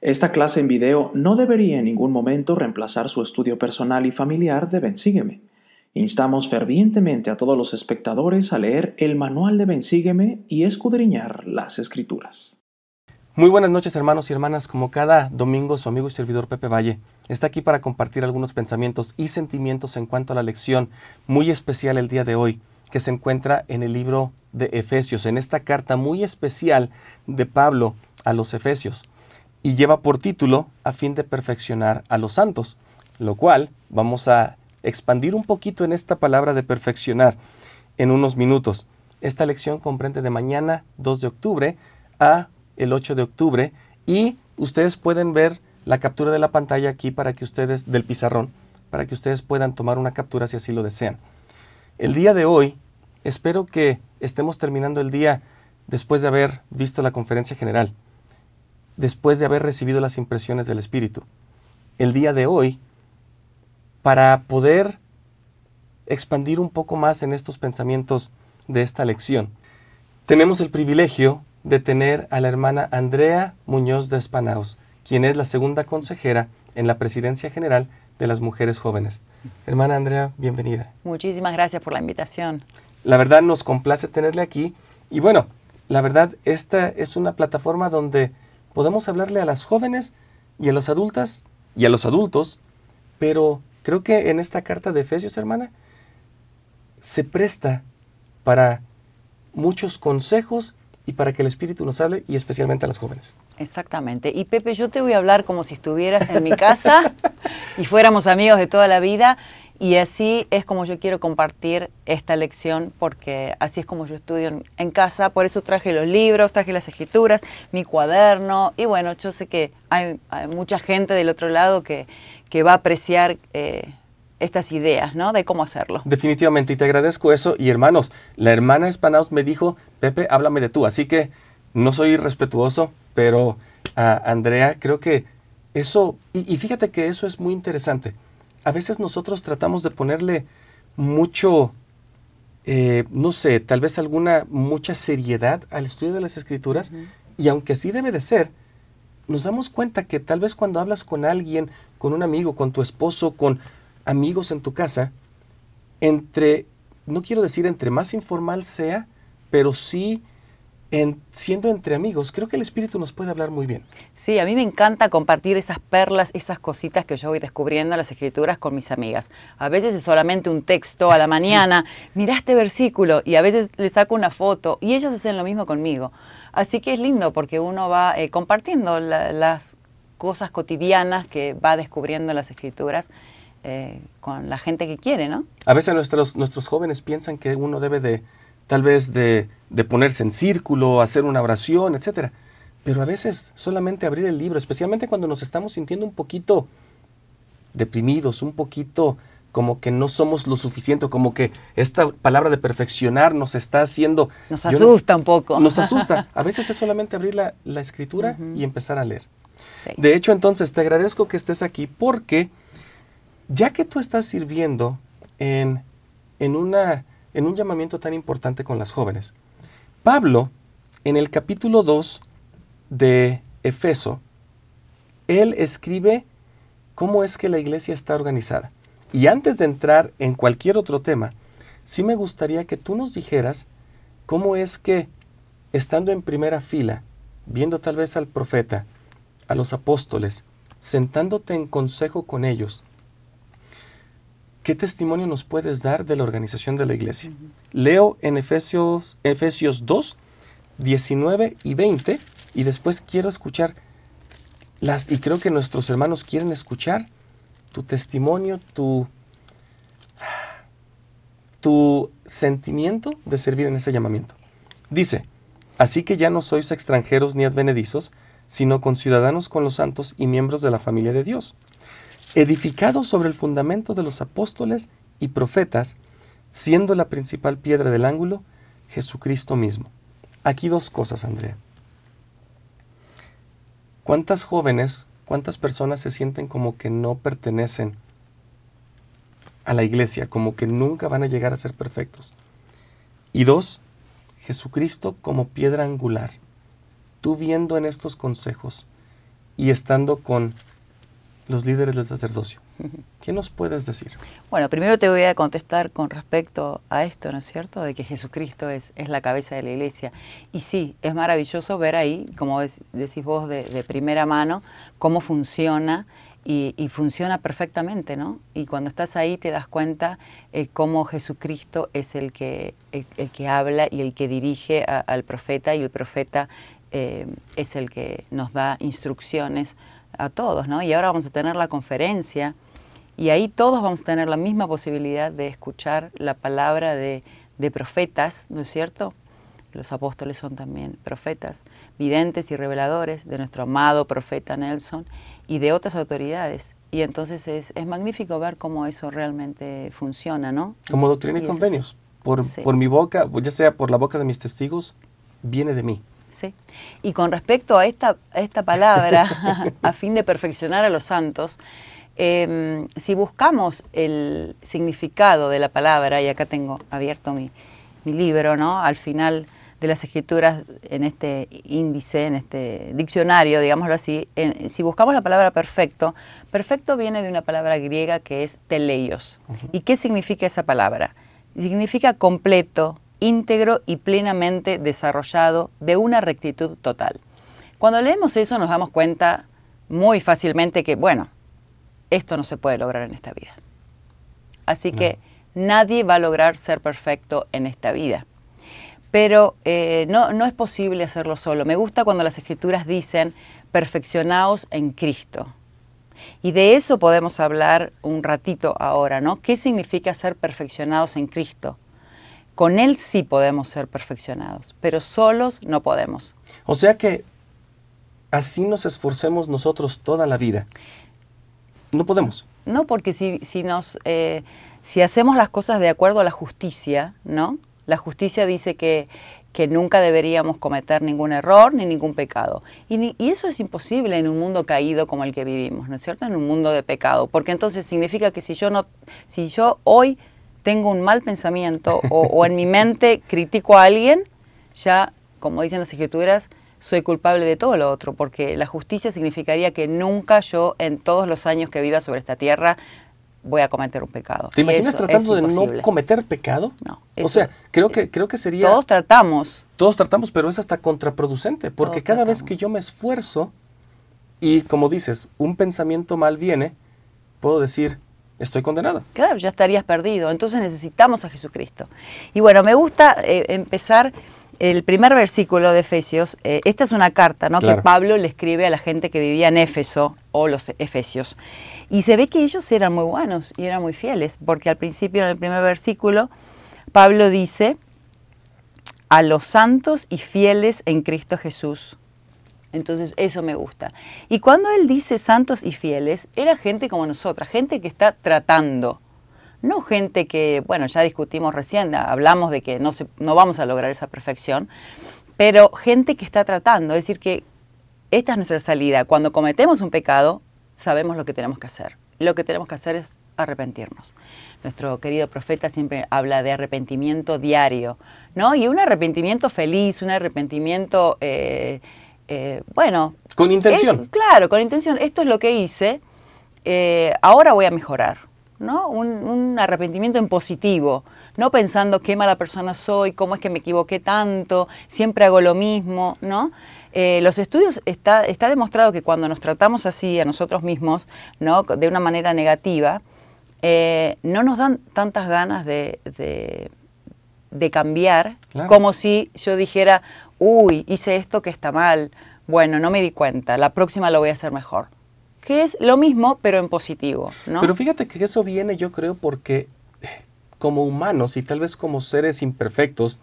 Esta clase en video no debería en ningún momento reemplazar su estudio personal y familiar de Bensígueme. Instamos fervientemente a todos los espectadores a leer el manual de Bensígueme y escudriñar las escrituras. Muy buenas noches hermanos y hermanas, como cada domingo su amigo y servidor Pepe Valle está aquí para compartir algunos pensamientos y sentimientos en cuanto a la lección muy especial el día de hoy que se encuentra en el libro de Efesios, en esta carta muy especial de Pablo a los Efesios y lleva por título a fin de perfeccionar a los santos, lo cual vamos a expandir un poquito en esta palabra de perfeccionar en unos minutos. Esta lección comprende de mañana 2 de octubre a el 8 de octubre y ustedes pueden ver la captura de la pantalla aquí para que ustedes del pizarrón para que ustedes puedan tomar una captura si así lo desean. El día de hoy espero que estemos terminando el día después de haber visto la conferencia general después de haber recibido las impresiones del Espíritu. El día de hoy, para poder expandir un poco más en estos pensamientos de esta lección, tenemos el privilegio de tener a la hermana Andrea Muñoz de Espanaos, quien es la segunda consejera en la Presidencia General de las Mujeres Jóvenes. Hermana Andrea, bienvenida. Muchísimas gracias por la invitación. La verdad nos complace tenerle aquí y bueno, la verdad esta es una plataforma donde podemos hablarle a las jóvenes y a los adultas y a los adultos, pero creo que en esta carta de Efesios, hermana, se presta para muchos consejos y para que el Espíritu nos hable y especialmente a las jóvenes. Exactamente. Y Pepe, yo te voy a hablar como si estuvieras en mi casa y fuéramos amigos de toda la vida y así es como yo quiero compartir esta lección, porque así es como yo estudio en, casa. Por eso traje los libros, traje las escrituras, mi cuaderno. Y bueno, yo sé que hay, mucha gente del otro lado que, que va a apreciar eh, estas ideas, ¿no? De cómo hacerlo. Definitivamente, y te agradezco eso. Y hermanos, la hermana Espanaus me dijo, Pepe, háblame de tú. Así que no soy respetuoso, pero a Andrea creo que eso, y fíjate que eso es muy interesante a veces nosotros tratamos de ponerle mucho, eh, no sé, tal vez alguna, mucha seriedad al estudio de las escrituras, y aunque sí debe de ser, nos damos cuenta que tal vez cuando hablas con alguien, con un amigo, con tu esposo, con amigos en tu casa, entre, no quiero decir entre más informal sea, pero sí en, siendo entre amigos, creo que el Espíritu nos puede hablar muy bien. Sí, a mí me encanta compartir esas perlas, esas cositas que yo voy descubriendo en las escrituras con mis amigas. A veces es solamente un texto a la mañana, mira este versículo, y a veces le saco una foto, y ellos hacen lo mismo conmigo. Así que es lindo porque uno va eh, compartiendo las cosas cotidianas que va descubriendo en las escrituras. Eh, con la gente que quiere, ¿no? A veces nuestros, nuestros jóvenes piensan que uno debe de, tal vez de, ponerse en círculo, hacer una oración, etc. Pero a veces solamente abrir el libro, especialmente cuando nos estamos sintiendo un poquito deprimidos, un poquito como que no somos lo suficiente, como que esta palabra de perfeccionar nos está haciendo... Nos asusta un poco. Nos asusta. A veces es solamente abrir la, escritura y empezar a leer. De hecho, entonces, te agradezco que estés aquí porque ya que tú estás sirviendo en, en una en un llamamiento tan importante con las jóvenes. Pablo, en el capítulo 2 de Efeso, él escribe cómo es que la iglesia está organizada. Y antes de entrar en cualquier otro tema, sí me gustaría que tú nos dijeras cómo es que, estando en primera fila, viendo tal vez al profeta, a los apóstoles, sentándote en consejo con ellos, ¿qué testimonio nos puedes dar de la organización de la iglesia? Leo en Efesios, Efesios 2, 19 y 20, y después quiero escuchar las, y creo que nuestros hermanos quieren escuchar tu testimonio, tu, tu sentimiento de servir en este llamamiento. Dice, así que ya no sois extranjeros ni advenedizos, sino conciudadanos con los santos y miembros de la familia de Dios edificado sobre el fundamento de los apóstoles y profetas, siendo la principal piedra del ángulo Jesucristo mismo. Aquí dos cosas, Andrea. ¿Cuántas jóvenes, cuántas personas se sienten como que no pertenecen a la iglesia, como que nunca van a llegar a ser perfectos? Y dos, Jesucristo como piedra angular. Tú viendo en estos consejos, y estando con los líderes del sacerdocio. ¿Qué nos puedes decir? Bueno, primero te voy a contestar con respecto a esto, ¿no es cierto? De que Jesucristo es, es la cabeza de la iglesia. Y sí, es maravilloso ver ahí, como decís vos de, primera mano, cómo funciona y, funciona perfectamente, ¿no? Y cuando estás ahí te das cuenta eh, cómo Jesucristo es el que, el, que habla y el que dirige al profeta y el profeta eh, es el que nos da instrucciones a todos, ¿no? Y ahora vamos a tener la conferencia y ahí todos vamos a tener la misma posibilidad de escuchar la palabra de, profetas, ¿no es cierto? Los apóstoles son también profetas, videntes y reveladores de nuestro amado profeta Nelson y de otras autoridades. Y entonces es, magnífico ver cómo eso realmente funciona, ¿no? Como doctrina y, convenios. Por, por mi boca, ya sea por la boca de mis testigos, viene de mí. Sí. Y con respecto a esta, esta palabra, a fin de perfeccionar a los santos, em, si buscamos el significado de la palabra, y acá tengo abierto mi, libro, ¿no? Al final de las escrituras, en este índice, en este diccionario, digámoslo así, si buscamos la palabra perfecto, perfecto viene de una palabra griega que es teleios. ¿Y qué significa esa palabra? Significa completo, íntegro y plenamente desarrollado de una rectitud total. Cuando leemos eso nos damos cuenta muy fácilmente que, bueno, esto no se puede lograr en esta vida. Así que nadie va a lograr ser perfecto en esta vida. Pero eh, no, no es posible hacerlo solo. Me gusta cuando las escrituras dicen perfeccionaos en Cristo. Y de eso podemos hablar un ratito ahora, ¿no? ¿Qué significa ser perfeccionados en Cristo? Con Él sí podemos ser perfeccionados, pero solos no podemos. O sea que así nos esforcemos nosotros toda la vida. No podemos. No, porque si, si nos, eh, si hacemos las cosas de acuerdo a la justicia, ¿no? La justicia dice que, que nunca deberíamos cometer ningún error ni ningún pecado. Y, y, eso es imposible en un mundo caído como el que vivimos, ¿no es cierto? En un mundo de pecado. Porque entonces significa que si yo, no, si yo hoy tengo un mal pensamiento o, en mi mente critico a alguien, ya, como dicen las escrituras, soy culpable de todo lo otro, porque la justicia significaría que nunca yo, en todos los años que viva sobre esta tierra, voy a cometer un pecado. ¿Te imaginas tratando de no cometer pecado? No. O sea, creo que, creo que sería... Todos tratamos. Todos tratamos, pero es hasta contraproducente, porque cada vez que yo me esfuerzo y, como dices, un pensamiento mal viene, puedo decir, estoy condenado. Claro, ya estarías perdido. Entonces necesitamos a Jesucristo. Y bueno, me gusta eh, empezar el primer versículo de Efesios. Eh, esta es una carta ¿no? que Pablo le escribe a la gente que vivía en Éfeso o los Efesios. Y se ve que ellos eran muy buenos y eran muy fieles, porque al principio, en el primer versículo, Pablo dice, a los santos y fieles en Cristo Jesús entonces eso me gusta. Y cuando él dice santos y fieles, era gente como nosotras, gente que está tratando. No gente que, bueno, ya discutimos recién, hablamos de que no, se, no vamos a lograr esa perfección, pero gente que está tratando. Es decir, que esta es nuestra salida. Cuando cometemos un pecado, sabemos lo que tenemos que hacer. Lo que tenemos que hacer es arrepentirnos. Nuestro querido profeta siempre habla de arrepentimiento diario, ¿no? Y un arrepentimiento feliz, un arrepentimiento... Eh, eh, bueno. Con intención. claro, con intención. Esto es lo que hice, eh, ahora voy a mejorar. ¿no? Un, arrepentimiento en positivo, no pensando qué mala persona soy, cómo es que me equivoqué tanto, siempre hago lo mismo, ¿no? Eh, los estudios está, está demostrado que cuando nos tratamos así a nosotros mismos, ¿no? de una manera negativa, no nos dan tantas ganas de, de, cambiar como si yo dijera, uy, hice esto que está mal, bueno, no me di cuenta, la próxima lo voy a hacer mejor. Que es lo mismo, pero en positivo, ¿no? Pero fíjate que eso viene, yo creo, porque como humanos y tal vez como seres imperfectos,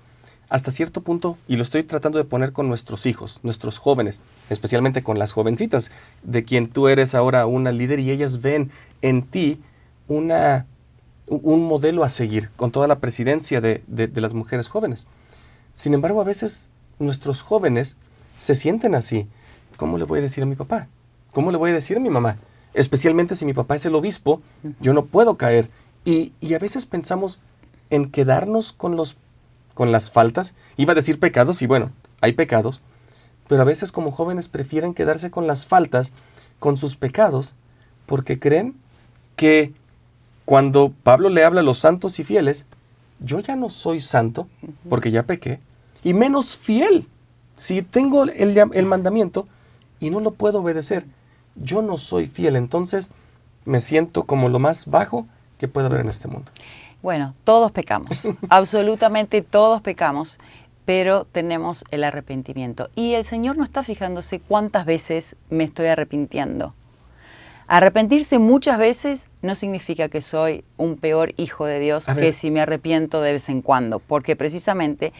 hasta cierto punto, y lo estoy tratando de poner con nuestros hijos, nuestros jóvenes, especialmente con las jovencitas, de quien tú eres ahora una líder y ellas ven en ti una, un modelo a seguir con toda la presidencia de, de las mujeres jóvenes. Sin embargo, a veces nuestros jóvenes se sienten así. ¿Cómo le voy a decir a mi papá? ¿Cómo le voy a decir a mi mamá? Especialmente si mi papá es el obispo, yo no puedo caer. Y, a veces pensamos en quedarnos con, los, con las faltas. Iba a decir pecados y bueno, hay pecados, pero a veces como jóvenes prefieren quedarse con las faltas, con sus pecados, porque creen que cuando Pablo le habla a los santos y fieles, yo ya no soy santo, porque ya pequé, y menos fiel. Si tengo el, el mandamiento y no lo puedo obedecer, yo no soy fiel. Entonces me siento como lo más bajo que puede haber en este mundo. Bueno, todos pecamos, absolutamente todos pecamos, pero tenemos el arrepentimiento. Y el Señor no está fijándose cuántas veces me estoy arrepintiendo. Arrepentirse muchas veces no significa que soy un peor hijo de Dios que si me arrepiento de vez en cuando, porque precisamente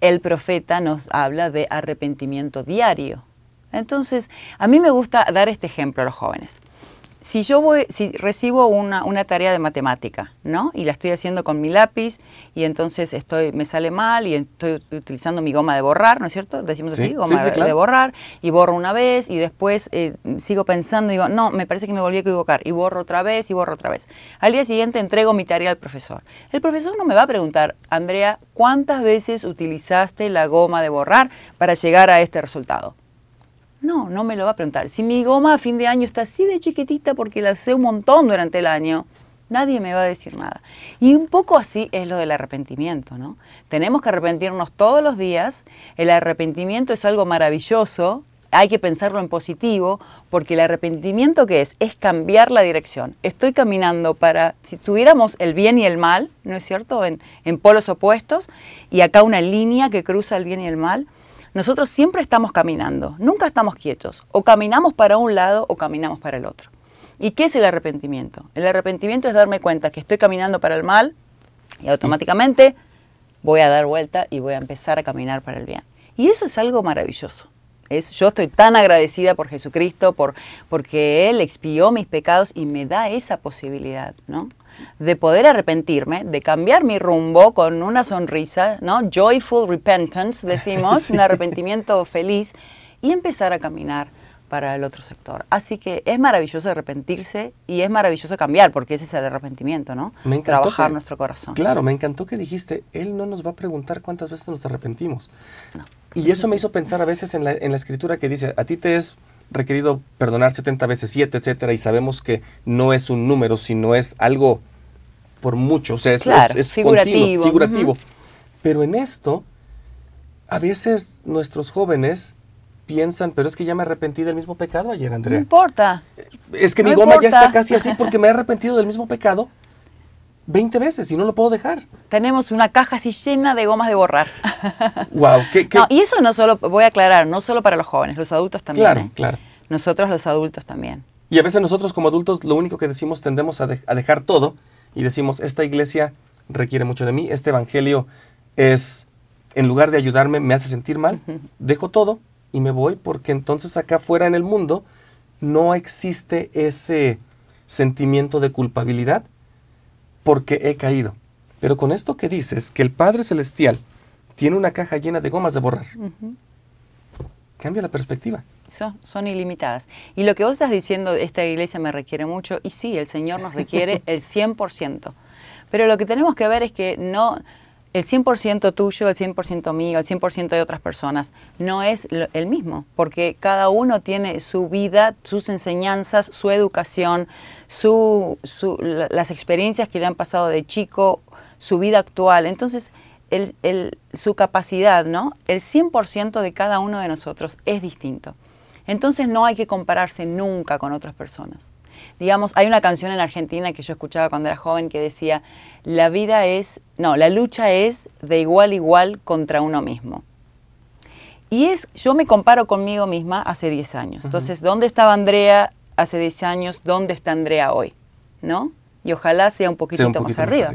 el profeta nos habla de arrepentimiento diario. Entonces, a mí me gusta dar este ejemplo a los jóvenes si yo voy, si recibo una, tarea de matemática, ¿no? Y la estoy haciendo con mi lápiz y entonces estoy, me sale mal y estoy utilizando mi goma de borrar, ¿no es cierto? Decimos así, goma de borrar, y borro una vez y después eh, sigo pensando y digo, no, me parece que me volví a equivocar, y borro otra vez y borro otra vez. Al día siguiente entrego mi tarea al profesor. El profesor no me va a preguntar, Andrea, ¿cuántas veces utilizaste la goma de borrar para llegar a este resultado? No, no me lo va a preguntar. Si mi goma a fin de año está así de chiquitita porque la sé un montón durante el año, nadie me va a decir nada. Y un poco así es lo del arrepentimiento, ¿no? Tenemos que arrepentirnos todos los días. El arrepentimiento es algo maravilloso. Hay que pensarlo en positivo, porque el arrepentimiento que es, es cambiar la dirección. Estoy caminando para, si tuviéramos el bien y el mal, ¿no es cierto?, en, en polos opuestos, y acá una línea que cruza el bien y el mal, nosotros siempre estamos caminando, nunca estamos quietos. O caminamos para un lado o caminamos para el otro. ¿Y qué es el arrepentimiento? El arrepentimiento es darme cuenta que estoy caminando para el mal y automáticamente voy a dar vuelta y voy a empezar a caminar para el bien. Y eso es algo maravilloso. Es, yo estoy tan agradecida por Jesucristo, por, porque Él expió mis pecados y me da esa posibilidad, ¿no? de poder arrepentirme, de cambiar mi rumbo con una sonrisa, ¿no? Joyful repentance, decimos, un arrepentimiento feliz, y empezar a caminar para el otro sector. Así que es maravilloso arrepentirse y es maravilloso cambiar, porque ese es el arrepentimiento, ¿no? Me Trabajar nuestro corazón. Claro, me encantó que dijiste, Él no nos va a preguntar cuántas veces nos arrepentimos. Y eso me hizo pensar a veces en la, en la escritura que dice, a ti te es requerido perdonar 70 veces 7, etcétera, y sabemos que no es un número, sino es algo por mucho, o sea, es, figurativo. figurativo. Pero en esto, a veces nuestros jóvenes piensan, pero es que ya me arrepentí del mismo pecado ayer, Andrea. No importa. Es que mi goma ya está casi así porque me he arrepentido del mismo pecado 20 veces y no lo puedo dejar. Tenemos una caja así llena de gomas de borrar. wow, ¿qué, No, y eso no solo, voy a aclarar, no solo para los jóvenes, los adultos también. Claro, ¿eh? claro. Nosotros los adultos también. Y a veces nosotros como adultos lo único que decimos tendemos a, a dejar todo y decimos, esta iglesia requiere mucho de mí, este evangelio es, en lugar de ayudarme, me hace sentir mal, dejo todo y me voy porque entonces acá afuera en el mundo no existe ese sentimiento de culpabilidad porque he caído. Pero con esto que dices, que el Padre Celestial tiene una caja llena de gomas de borrar, cambia la perspectiva. Son, son, ilimitadas. Y lo que vos estás diciendo, esta iglesia me requiere mucho, y sí, el Señor nos requiere el 100%. Pero lo que tenemos que ver es que no, el 100% tuyo, el 100% mío, el 100% de otras personas, no es el mismo, porque cada uno tiene su vida, sus enseñanzas, su educación, su, las experiencias que le han pasado de chico, su vida actual. Entonces, el, su capacidad, ¿no? El 100% de cada uno de nosotros es distinto. Entonces no hay que compararse nunca con otras personas. Digamos, hay una canción en Argentina que yo escuchaba cuando era joven que decía, la vida es, no, la lucha es de igual a igual contra uno mismo. Y es, yo me comparo conmigo misma hace 10 años. Entonces, ¿dónde estaba Andrea hace 10 años? ¿Dónde está Andrea hoy? ¿No? Y ojalá sea un poquitito, más, arriba.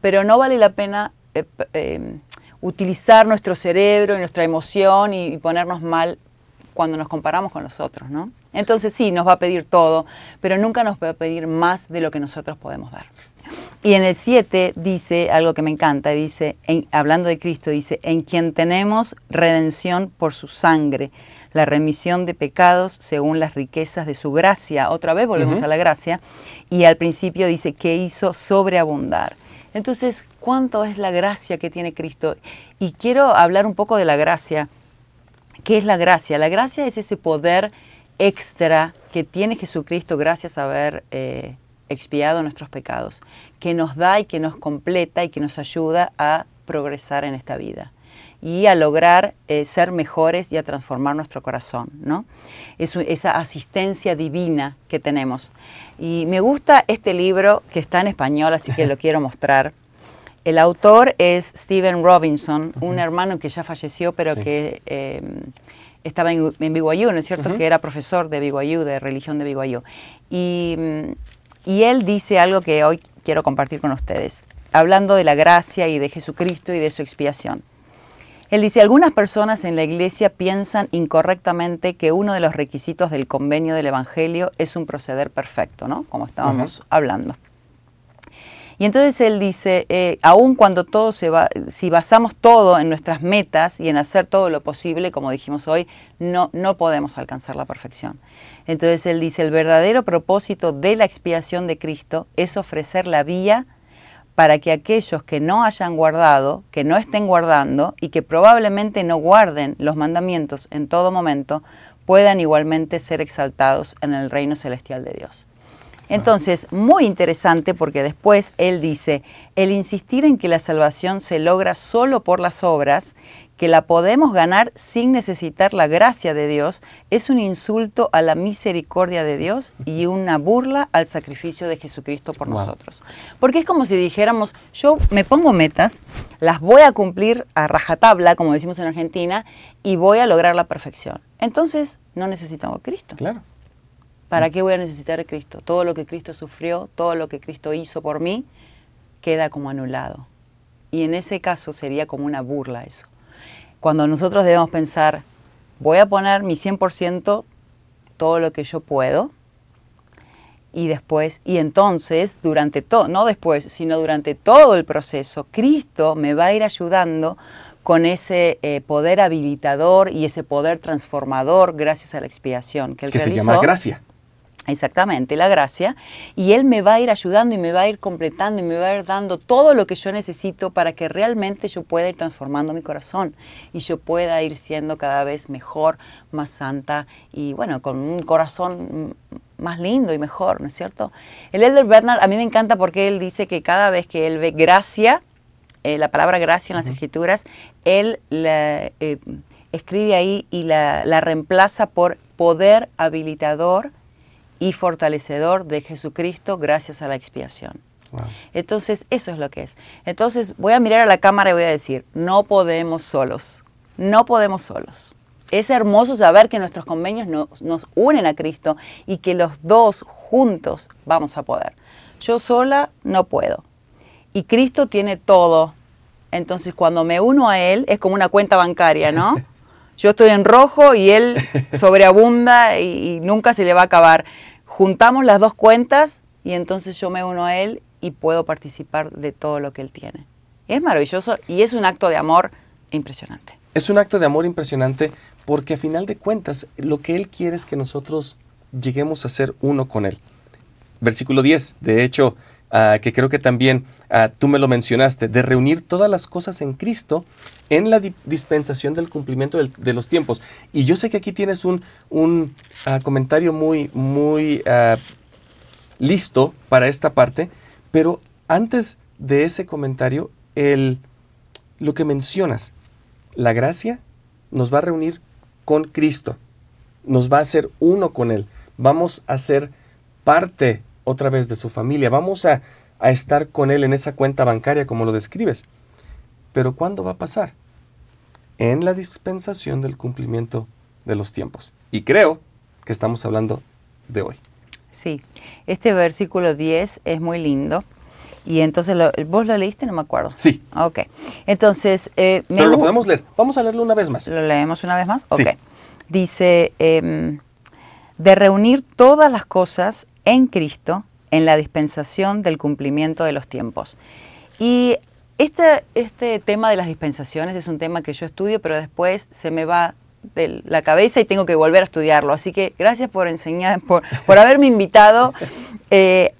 Pero no vale la pena eh, eh, utilizar nuestro cerebro y nuestra emoción y, ponernos mal cuando nos comparamos con los otros, ¿no? Entonces sí, nos va a pedir todo, pero nunca nos va a pedir más de lo que nosotros podemos dar. Y en el 7 dice algo que me encanta, dice, hablando de Cristo, dice, en quien tenemos redención por su sangre, la remisión de pecados según las riquezas de su gracia. Otra vez volvemos a la gracia. Y al principio dice que hizo sobreabundar. Entonces, ¿cuánto es la gracia que tiene Cristo? Y quiero hablar un poco de la gracia ¿Qué es la gracia? La gracia es ese poder extra que tiene Jesucristo gracias a haber eh, expiado nuestros pecados, que nos da y que nos completa y que nos ayuda a progresar en esta vida y a lograr eh, ser mejores y a transformar nuestro corazón, ¿no? Es, esa asistencia divina que tenemos. Y me gusta este libro que está en español, así que lo quiero mostrar. El autor es Stephen Robinson, un hermano que ya falleció, pero que eh, estaba en, en BYU, ¿no es cierto? Que era profesor de BYU, de religión de BYU. Y, y él dice algo que hoy quiero compartir con ustedes, hablando de la gracia y de Jesucristo y de su expiación. Él dice, algunas personas en la iglesia piensan incorrectamente que uno de los requisitos del convenio del Evangelio es un proceder perfecto, ¿no? Como estábamos hablando. Y entonces él dice, eh, aun cuando todo se va, si basamos todo en nuestras metas y en hacer todo lo posible, como dijimos hoy, no, no podemos alcanzar la perfección. Entonces él dice, el verdadero propósito de la expiación de Cristo es ofrecer la vía para que aquellos que no hayan guardado, que no estén guardando y que probablemente no guarden los mandamientos en todo momento, puedan igualmente ser exaltados en el reino celestial de Dios. Entonces, muy interesante porque después él dice, el insistir en que la salvación se logra solo por las obras que la podemos ganar sin necesitar la gracia de Dios es un insulto a la misericordia de Dios y una burla al sacrificio de Jesucristo por nosotros. Porque es como si dijéramos, yo me pongo metas, las voy a cumplir a rajatabla, como decimos en Argentina, y voy a lograr la perfección. Entonces, no necesitamos a Cristo. Claro. ¿Para qué voy a necesitar a Cristo? Todo lo que Cristo sufrió, todo lo que Cristo hizo por mí, queda como anulado. Y en ese caso sería como una burla eso cuando nosotros debemos pensar, voy a poner mi 100% todo lo que yo puedo y después, y entonces, durante todo, no después, sino durante todo el proceso, Cristo me va a ir ayudando con ese eh, poder habilitador y ese poder transformador gracias a la expiación que, que se llama gracia. Exactamente, la gracia. Y Él me va a ir ayudando y me va a ir completando y me va a ir dando todo lo que yo necesito para que realmente yo pueda ir transformando mi corazón y yo pueda ir siendo cada vez mejor, más santa y bueno, con un corazón más lindo y mejor, ¿no es cierto? El Elder Bernard a mí me encanta porque él dice que cada vez que él ve gracia, eh, la palabra gracia en las escrituras, él la, eh, escribe ahí y la, la reemplaza por poder habilitador y fortalecedor de Jesucristo gracias a la expiación. Entonces, eso es lo que es. Entonces, voy a mirar a la cámara y voy a decir, no podemos solos, no podemos solos. Es hermoso saber que nuestros convenios nos unen a Cristo y que los dos juntos vamos a poder. Yo sola no puedo. Y Cristo tiene todo. Entonces, cuando me uno a Él, es como una cuenta bancaria, ¿no? Yo estoy en rojo y él sobreabunda y, nunca se le va a acabar. Juntamos las dos cuentas y entonces yo me uno a él y puedo participar de todo lo que él tiene. Es maravilloso y es un acto de amor impresionante. Es un acto de amor impresionante porque a final de cuentas lo que él quiere es que nosotros lleguemos a ser uno con él. Versículo 10, de hecho, Ah, que creo que también ah, tú me lo mencionaste, de reunir todas las cosas en Cristo en la dispensación del cumplimiento de los tiempos. Y yo sé que aquí tienes un, un ah, comentario muy, muy listo para esta parte, pero antes de ese comentario, el, lo que mencionas, la gracia nos va a reunir con Cristo, nos va a hacer uno con Él, vamos a ser parte otra vez de su familia. Vamos a, estar con Él en esa cuenta bancaria como lo describes. Pero ¿cuándo va a pasar? En la dispensación del cumplimiento de los tiempos. Y creo que estamos hablando de hoy. Sí, este versículo 10 es muy lindo. Y entonces, ¿vos lo leíste? No me acuerdo. Sí. Ok. Entonces... Eh, Pero lo podemos leer. Vamos a leerlo una vez más. ¿Lo leemos una vez más? Ok. Dice, em, de reunir todas las cosas en Cristo en la dispensación del cumplimiento de los tiempos. Y este, este tema de las dispensaciones es un tema que yo estudio, pero después se me va de la cabeza y tengo que volver a estudiarlo. Así que gracias por enseñar, por, por haberme invitado eh,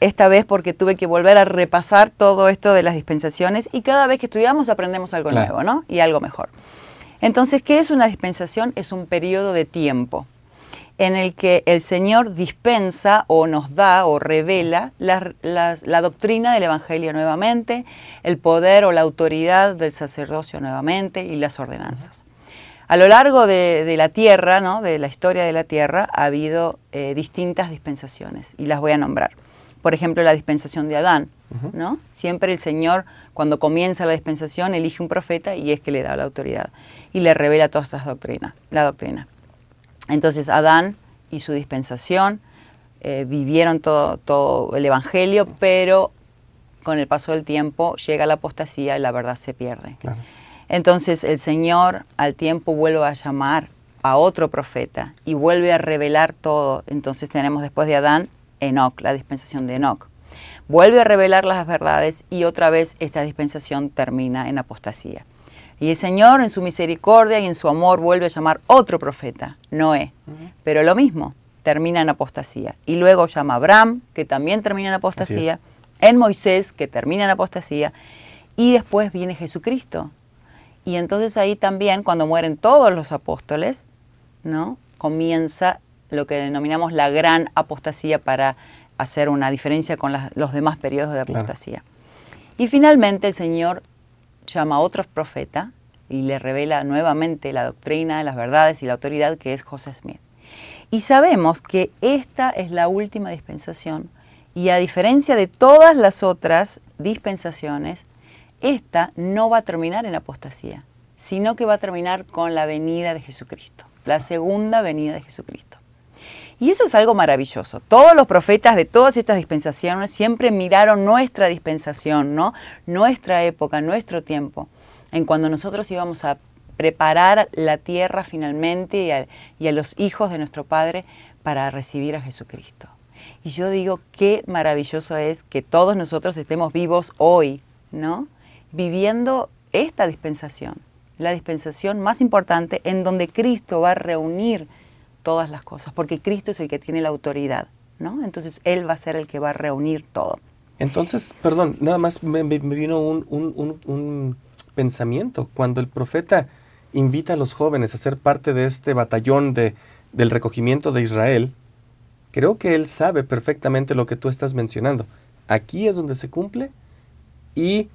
esta vez porque tuve que volver a repasar todo esto de las dispensaciones y cada vez que estudiamos aprendemos algo nuevo, ¿no? Y algo mejor. Entonces, ¿qué es una dispensación? Es un periodo de tiempo en el que el Señor dispensa o nos da o revela la, la, doctrina del Evangelio nuevamente, el poder o la autoridad del sacerdocio nuevamente y las ordenanzas. A lo largo de, la tierra, ¿no? de la historia de la tierra, ha habido eh, distintas dispensaciones y las voy a nombrar. Por ejemplo, la dispensación de Adán. ¿no? Siempre el Señor, cuando comienza la dispensación, elige un profeta y es que le da la autoridad y le revela todas estas doctrinas, la doctrina. Entonces Adán y su dispensación eh, vivieron todo, todo, el Evangelio, pero con el paso del tiempo llega la apostasía y la verdad se pierde. Entonces el Señor al tiempo vuelve a llamar a otro profeta y vuelve a revelar todo. Entonces tenemos después de Adán Enoch, la dispensación de Enoch. Vuelve a revelar las verdades y otra vez esta dispensación termina en apostasía. Y el Señor en su misericordia y en su amor vuelve a llamar otro profeta, Noé. Pero lo mismo, termina en apostasía. Y luego llama a Abraham, que también termina en apostasía, en Moisés, que termina en apostasía, y después viene Jesucristo. Y entonces ahí también, cuando mueren todos los apóstoles, ¿no? comienza lo que denominamos la gran apostasía para hacer una diferencia con los demás periodos de apostasía. Y finalmente el Señor llama a otro profeta y le revela nuevamente la doctrina, las verdades y la autoridad que es José Smith. Y sabemos que esta es la última dispensación y a diferencia de todas las otras dispensaciones, esta no va a terminar en apostasía, sino que va a terminar con la venida de Jesucristo, la segunda venida de Jesucristo. Y eso es algo maravilloso. Todos los profetas de todas estas dispensaciones siempre miraron nuestra dispensación, ¿no? Nuestra época, nuestro tiempo, en cuando nosotros íbamos a preparar la tierra finalmente y a, los hijos de nuestro Padre para recibir a Jesucristo. Y yo digo, qué maravilloso es que todos nosotros estemos vivos hoy, ¿no? Viviendo esta dispensación, la dispensación más importante en donde Cristo va a reunir todas las cosas, porque Cristo es el que tiene la autoridad, ¿no? Entonces Él va a ser el que va a reunir todo. Entonces, perdón, nada más me, vino un, pensamiento. Cuando el profeta invita a los jóvenes a ser parte de este batallón de, del recogimiento de Israel, creo que él sabe perfectamente lo que tú estás mencionando. Aquí es donde se cumple y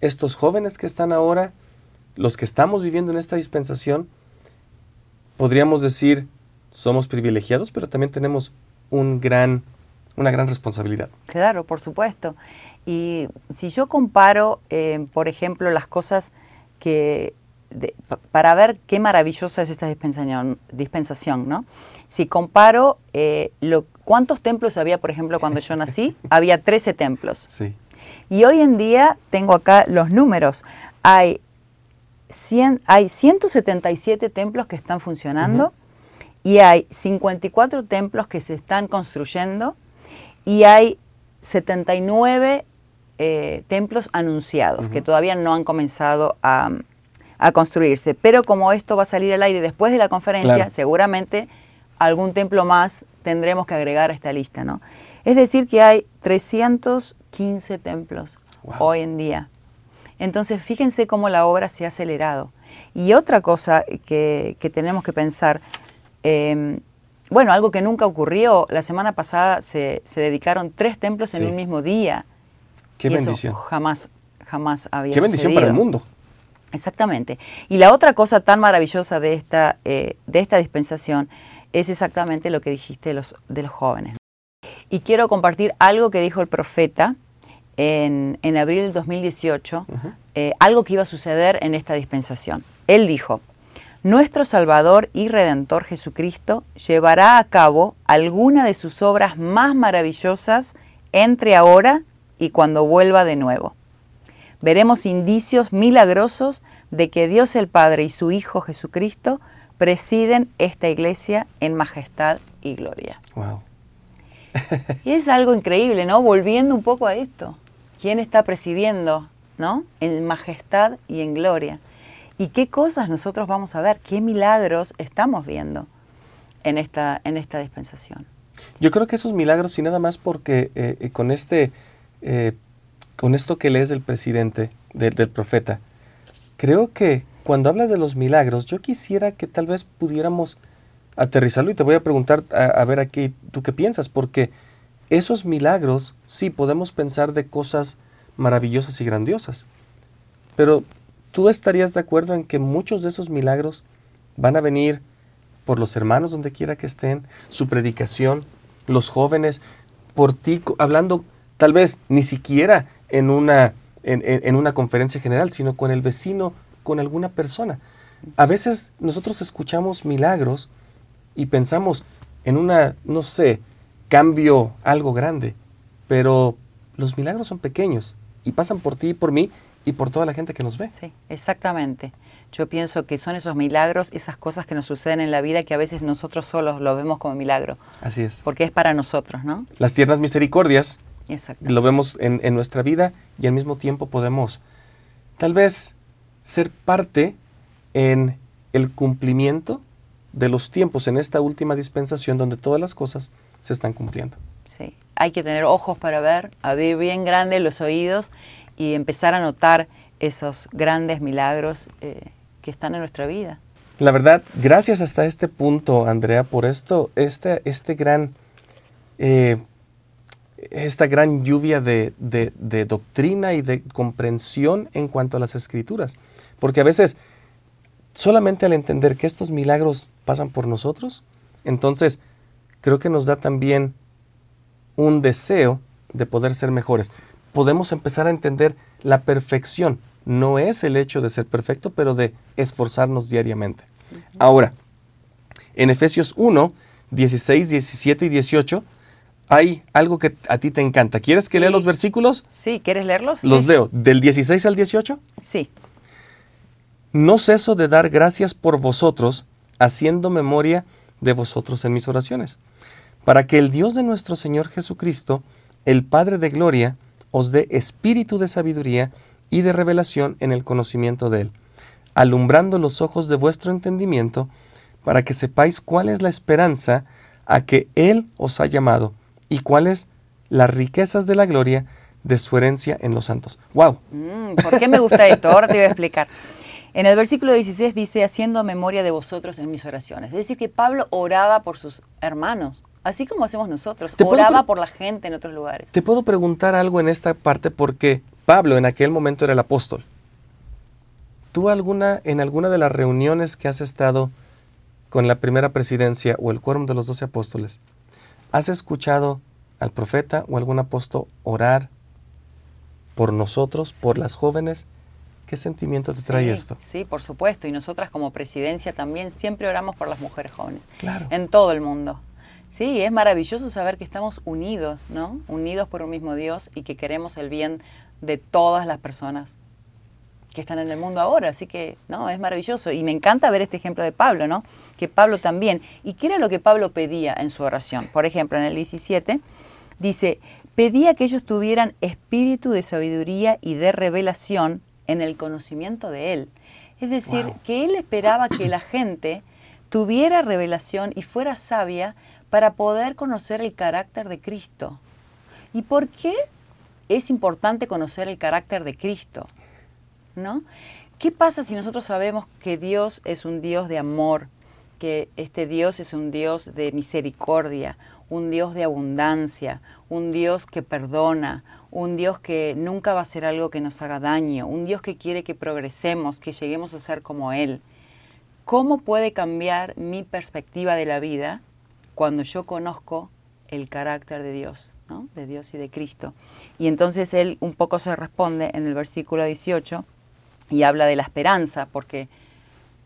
estos jóvenes que están ahora, los que estamos viviendo en esta dispensación, podríamos decir, somos privilegiados, pero también tenemos un gran, una gran responsabilidad. Claro, por supuesto. Y si yo comparo, eh, por ejemplo, las cosas que, para ver qué maravillosa es esta dispensación, dispensación ¿no? Si comparo eh, lo, cuántos templos había, por ejemplo, cuando yo nací, había 13 templos. Sí. Y hoy en día tengo acá los números. Hay hay 177 templos que están funcionando y hay 54 templos que se están construyendo y hay 79 eh, templos anunciados que todavía no han comenzado a, construirse. Pero como esto va a salir al aire después de la conferencia, seguramente algún templo más tendremos que agregar a esta lista, ¿no? Es decir, que hay 315 templos hoy en día. Entonces, fíjense cómo la obra se ha acelerado. Y otra cosa que, tenemos que pensar, em, bueno, algo que nunca ocurrió, la semana pasada se, dedicaron tres templos en un mismo día. Qué bendición. jamás, jamás había Qué bendición para el mundo. Exactamente. Y la otra cosa tan maravillosa de esta, eh, de esta dispensación es exactamente lo que dijiste los, de los jóvenes. Y quiero compartir algo que dijo el profeta en, abril del 2018 eh, algo que iba a suceder en esta dispensación. Él dijo, nuestro Salvador y Redentor Jesucristo llevará a cabo alguna de sus obras más maravillosas entre ahora y cuando vuelva de nuevo. Veremos indicios milagrosos de que Dios el Padre y su Hijo Jesucristo presiden esta iglesia en majestad y gloria. y es algo increíble, ¿no? Volviendo un poco a esto quién está presidiendo, ¿no? En majestad y en gloria. ¿Y qué cosas nosotros vamos a ver? ¿Qué milagros estamos viendo en esta, en esta dispensación? Yo creo que esos milagros, y nada más porque eh, eh, con, este, eh, con esto que lees del presidente, del profeta, creo que cuando hablas de los milagros, yo quisiera que tal vez pudiéramos aterrizarlo y te voy a preguntar a, ver aquí tú qué piensas, porque esos milagros, sí, podemos pensar de cosas maravillosas y grandiosas, pero tú estarías de acuerdo en que muchos de esos milagros van a venir por los hermanos donde quiera que estén, su predicación, los jóvenes, por ti, hablando tal vez ni siquiera en una, en una conferencia general, sino con el vecino, con alguna persona. A veces nosotros escuchamos milagros y pensamos en una, no sé, cambio algo grande, pero los milagros son pequeños y pasan por ti y por mí y por toda la gente que nos ve. Sí, exactamente. Yo pienso que son esos milagros, esas cosas que nos suceden en la vida que a veces nosotros solos lo vemos como milagro. Así es. Porque es para nosotros, ¿no? Las tiernas misericordias lo vemos en, en nuestra vida y al mismo tiempo podemos tal vez ser parte en el cumplimiento de los tiempos en esta última dispensación donde todas las cosas se están cumpliendo. Sí, hay que tener ojos para ver, abrir bien grandes los oídos y empezar a notar esos grandes milagros eh, que están en nuestra vida. La verdad, gracias hasta este punto, Andrea, por esto, este, este gran, eh, esta gran lluvia de, de doctrina y de comprensión en cuanto a las escrituras. Porque a veces solamente al entender que estos milagros pasan por nosotros, entonces creo que nos da también un deseo de poder ser mejores. Podemos empezar a entender la perfección. No es el hecho de ser perfecto, pero de esforzarnos diariamente. Ahora, en Efesios 1, 16, 17 y 18, hay algo que a ti te encanta. ¿Quieres que lea los versículos? Sí, ¿quieres leerlos? Los leo. ¿Del 16 al 18? Sí. No ceso de dar gracias por vosotros, haciendo memoria de vosotros en mis oraciones, para que el Dios de nuestro Señor Jesucristo, el Padre de Gloria, os dé espíritu de sabiduría y de revelación en el conocimiento de Él, alumbrando los ojos de vuestro entendimiento, para que sepáis cuál es la esperanza a que Él os ha llamado y cuáles las riquezas de la gloria de su herencia en los santos. ¡Wow! Mm, ¿Por qué me gusta esto? Ahora te voy a explicar. En el versículo 16 dice, haciendo memoria de vosotros en mis oraciones. Es decir, que Pablo oraba por sus hermanos, así como hacemos nosotros, oraba por la gente en otros lugares. Te puedo preguntar algo en esta parte porque Pablo en aquel momento era el apóstol. ¿Tú alguna, en alguna de las reuniones que has estado con la primera presidencia o el quórum de los doce apóstoles, has escuchado al profeta o algún apóstol orar por nosotros, por las jóvenes? ¿Qué sentimiento te trae esto? Sí, por supuesto. Y nosotras como presidencia también siempre oramos por las mujeres jóvenes. Claro. En todo el mundo. Sí, es maravilloso saber que estamos unidos, ¿no? Unidos por un mismo Dios y que queremos el bien de todas las personas que están en el mundo ahora. Así que, no, es maravilloso. Y me encanta ver este ejemplo de Pablo, ¿no? Que Pablo también. ¿Y qué era lo que Pablo pedía en su oración? Por ejemplo, en el 17 dice, pedía que ellos tuvieran espíritu de sabiduría y de revelación en el conocimiento de Él. Es decir, que Él esperaba que la gente tuviera revelación y fuera sabia para poder conocer el carácter de Cristo. ¿Y por qué es importante conocer el carácter de Cristo? ¿No? ¿Qué pasa si nosotros sabemos que Dios es un Dios de amor, que este Dios es un Dios de misericordia, un Dios de abundancia, un Dios que perdona, un Dios que nunca va a hacer algo que nos haga daño, un Dios que quiere que progresemos, que lleguemos a ser como Él. ¿Cómo puede cambiar mi perspectiva de la vida cuando yo conozco el carácter de Dios, de Dios y de Cristo? Y entonces Él un poco se responde en el versículo 18 y habla de la esperanza, porque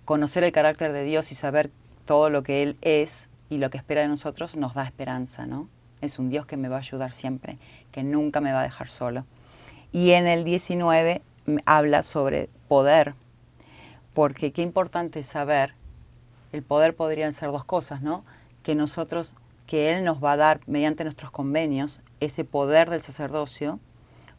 conocer el carácter de Dios y saber todo lo que Él es y lo que espera de nosotros nos da esperanza, ¿no? es un Dios que me va a ayudar siempre, que nunca me va a dejar solo. Y en el 19 habla sobre poder, porque qué importante saber, el poder podrían ser dos cosas, ¿no? Que nosotros, que Él nos va a dar mediante nuestros convenios, ese poder del sacerdocio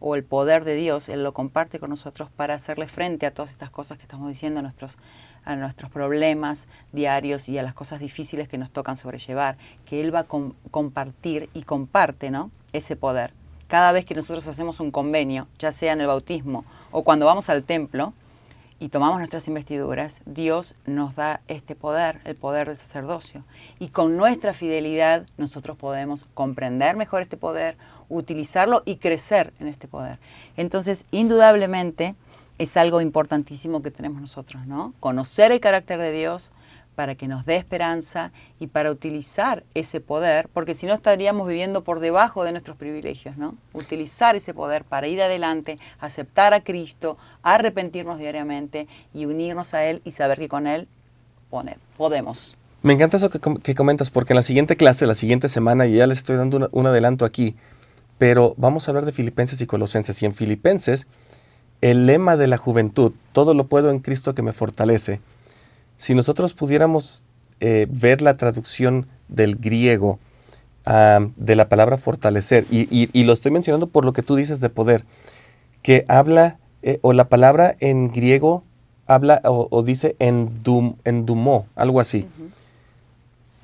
o el poder de Dios, Él lo comparte con nosotros para hacerle frente a todas estas cosas que estamos diciendo, a nuestros, a nuestros problemas diarios y a las cosas difíciles que nos tocan sobrellevar, que Él va a compartir y comparte ¿no? ese poder. Cada vez que nosotros hacemos un convenio, ya sea en el bautismo o cuando vamos al templo, y tomamos nuestras investiduras, Dios nos da este poder, el poder del sacerdocio. Y con nuestra fidelidad nosotros podemos comprender mejor este poder, utilizarlo y crecer en este poder. Entonces, indudablemente es algo importantísimo que tenemos nosotros, ¿no? Conocer el carácter de Dios, para que nos dé esperanza y para utilizar ese poder, porque si no estaríamos viviendo por debajo de nuestros privilegios, ¿no? Utilizar ese poder para ir adelante, aceptar a Cristo, arrepentirnos diariamente y unirnos a Él y saber que con Él podemos. Me encanta eso que, comentas, porque en la siguiente clase, la siguiente semana, y ya les estoy dando un adelanto aquí, pero vamos a hablar de Filipenses y Colosenses. Y en Filipenses, el lema de la juventud, todo lo puedo en Cristo que me fortalece, si nosotros pudiéramos eh, ver la traducción del griego de la palabra fortalecer, y, lo estoy mencionando por lo que tú dices de poder, que habla, eh, o la palabra en griego habla o, dice endum, endumó, algo así.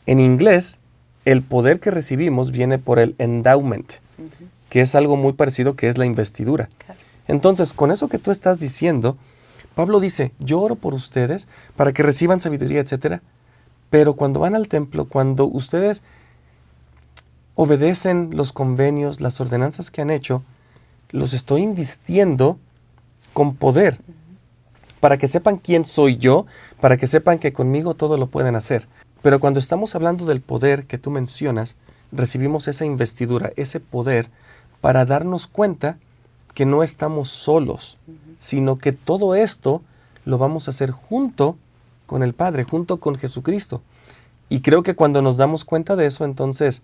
En inglés, el poder que recibimos viene por el endowment, que es algo muy parecido que es la investidura. Entonces, con eso que tú estás diciendo, Pablo dice, yo oro por ustedes para que reciban sabiduría, etc. Pero cuando van al templo, cuando ustedes obedecen los convenios, las ordenanzas que han hecho, los estoy invistiendo con poder para que sepan quién soy yo, para que sepan que conmigo todo lo pueden hacer. Pero cuando estamos hablando del poder que tú mencionas, recibimos esa investidura, ese poder para darnos cuenta que no estamos solos, sino que todo esto lo vamos a hacer junto con el Padre, junto con Jesucristo. Y creo que cuando nos damos cuenta de eso, entonces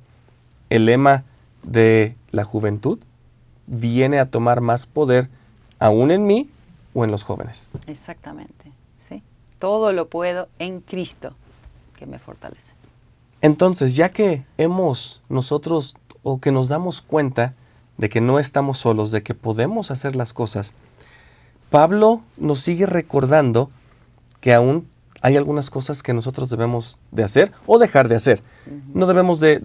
el lema de la juventud viene a tomar más poder aún en mí o en los jóvenes. Exactamente, sí. Todo lo puedo en Cristo que me fortalece. Entonces, ya que hemos nosotros o que nos damos cuenta de que no estamos solos, de que podemos hacer las cosas, Pablo nos sigue recordando que aún hay algunas cosas que nosotros debemos de hacer o dejar de hacer. No debemos de,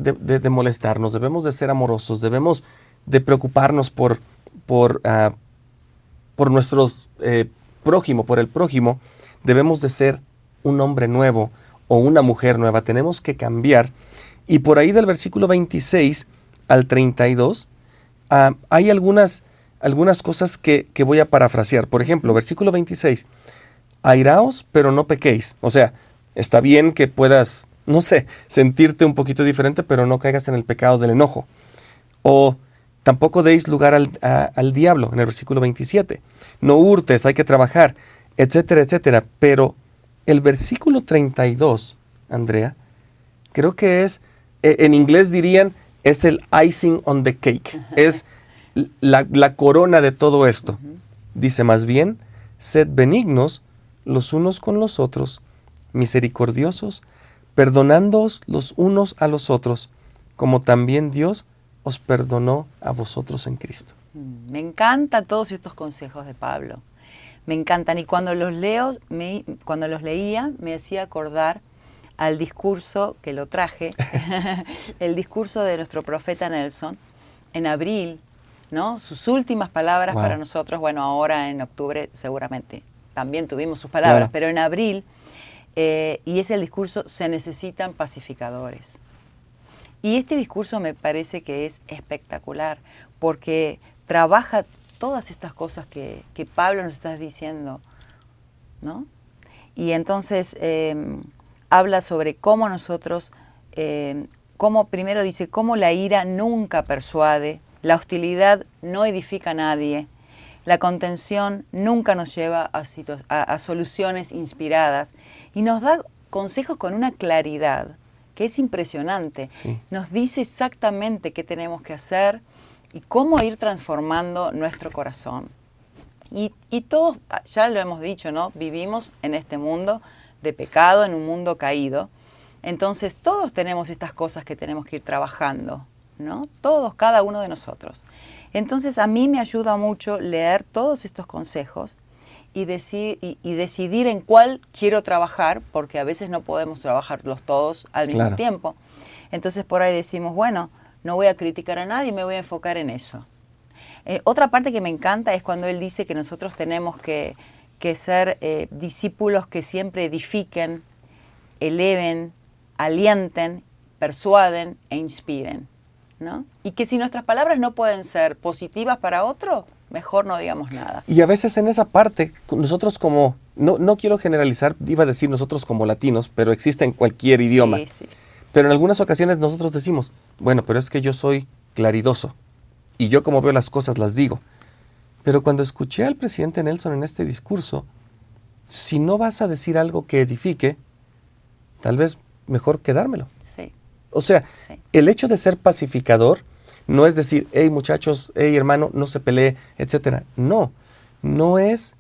molestarnos, debemos de ser amorosos, debemos de preocuparnos por, por, uh, por nuestros eh, prójimo, por el prójimo. Debemos de ser un hombre nuevo o una mujer nueva. Tenemos que cambiar. Y por ahí del versículo 26 al 32 Ah, hay algunas, algunas cosas que, voy a parafrasear. Por ejemplo, versículo 26. Airaos, pero no pequéis. O sea, está bien que puedas, no sé, sentirte un poquito diferente, pero no caigas en el pecado del enojo. O tampoco deis lugar al, al diablo, en el versículo 27. No hurtes, hay que trabajar, etcétera, etcétera. Pero el versículo 32, Andrea, creo que es, e, en inglés dirían, es el icing on the cake, es la, corona de todo esto. Dice más bien, sed benignos los unos con los otros, misericordiosos, perdonándoos los unos a los otros, como también Dios os perdonó a vosotros en Cristo. Mm, me encantan todos estos consejos de Pablo. Me encantan y cuando los leo, me, cuando los leía, me hacía acordar al discurso que lo traje, el discurso de nuestro profeta Nelson en abril, ¿no? Sus últimas palabras para nosotros, bueno, ahora en octubre seguramente también tuvimos sus palabras, pero en abril, eh, y es el discurso, se necesitan pacificadores. Y este discurso me parece que es espectacular, porque trabaja todas estas cosas que, Pablo nos está diciendo, ¿no? Y entonces, em, habla sobre cómo nosotros, eh, cómo primero dice, cómo la ira nunca persuade, la hostilidad no edifica a nadie, la contención nunca nos lleva a, soluciones inspiradas y nos da consejos con una claridad que es impresionante. Nos dice exactamente qué tenemos que hacer y cómo ir transformando nuestro corazón. Y, y todos, ya lo hemos dicho, ¿no? Vivimos en este mundo de pecado, en un mundo caído. Entonces todos tenemos estas cosas que tenemos que ir trabajando, ¿no? Todos, cada uno de nosotros. Entonces a mí me ayuda mucho leer todos estos consejos y, y, decidir en cuál quiero trabajar, porque a veces no podemos trabajarlos todos al mismo tiempo. Entonces por ahí decimos, bueno, no voy a criticar a nadie, me voy a enfocar en eso. Eh, otra parte que me encanta es cuando él dice que nosotros tenemos que que ser eh, discípulos que siempre edifiquen, eleven, alienten, persuaden e inspiren. ¿No? Y que si nuestras palabras no pueden ser positivas para otro, mejor no digamos nada. Y a veces en esa parte, nosotros como, no, no quiero generalizar, iba a decir nosotros como latinos, pero existe en cualquier idioma. Sí, sí. Pero en algunas ocasiones nosotros decimos, bueno, pero es que yo soy claridoso y yo como veo las cosas las digo. Pero cuando escuché al presidente Nelson en este discurso, si no vas a decir algo que edifique, tal vez mejor quedármelo. O sea, Sí. el hecho de ser pacificador no es decir, hey muchachos, hey hermano, no se pelee, etcétera. No, no es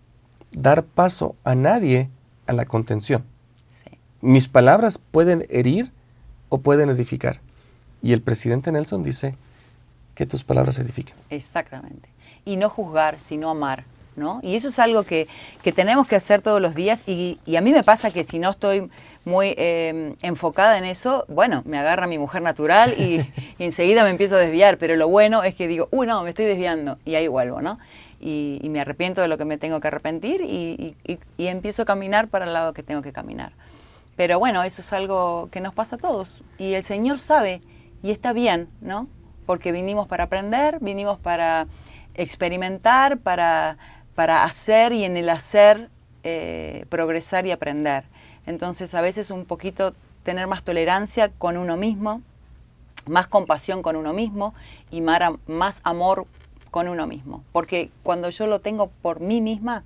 dar paso a nadie a la contención. sí. Mis palabras pueden herir o pueden edificar. Y el presidente Nelson dice que tus palabras edifiquen. Exactamente. Y no juzgar, sino amar, ¿no? Y eso es algo que, que tenemos que hacer todos los días y, y a mí me pasa que si no estoy muy eh, enfocada en eso, bueno, me agarra mi mujer natural y, y enseguida me empiezo a desviar, pero lo bueno es que digo, uy, no, me estoy desviando y ahí vuelvo, ¿no? Y, y me arrepiento de lo que me tengo que arrepentir y, y- y- y empiezo a caminar para el lado que tengo que caminar. Pero bueno, eso es algo que nos pasa a todos. Y el Señor sabe, y está bien, ¿no? Porque vinimos para aprender, vinimos para experimentar, para, para hacer y en el hacer eh, progresar y aprender. Entonces a veces un poquito tener más tolerancia con uno mismo, más compasión con uno mismo y más amor con uno mismo. Porque cuando yo lo tengo por mí misma,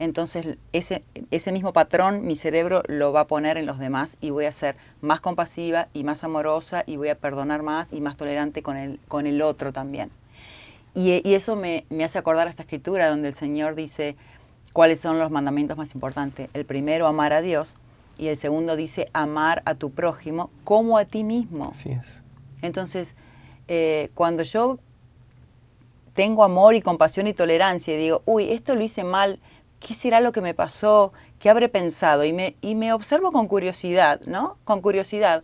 entonces ese, ese mismo patrón mi cerebro lo va a poner en los demás y voy a ser más compasiva y más amorosa y voy a perdonar más y más tolerante con el, con el otro también. Y, y eso me, me hace acordar a esta escritura donde el Señor dice cuáles son los mandamientos más importantes. El primero, amar a Dios. Y el segundo dice, amar a tu prójimo como a ti mismo. Así es. Entonces, eh, cuando yo tengo amor y compasión y tolerancia y digo, uy, esto lo hice mal, ¿qué será lo que me pasó? ¿Qué habré pensado? Y me, y me observo con curiosidad, ¿no? Con curiosidad.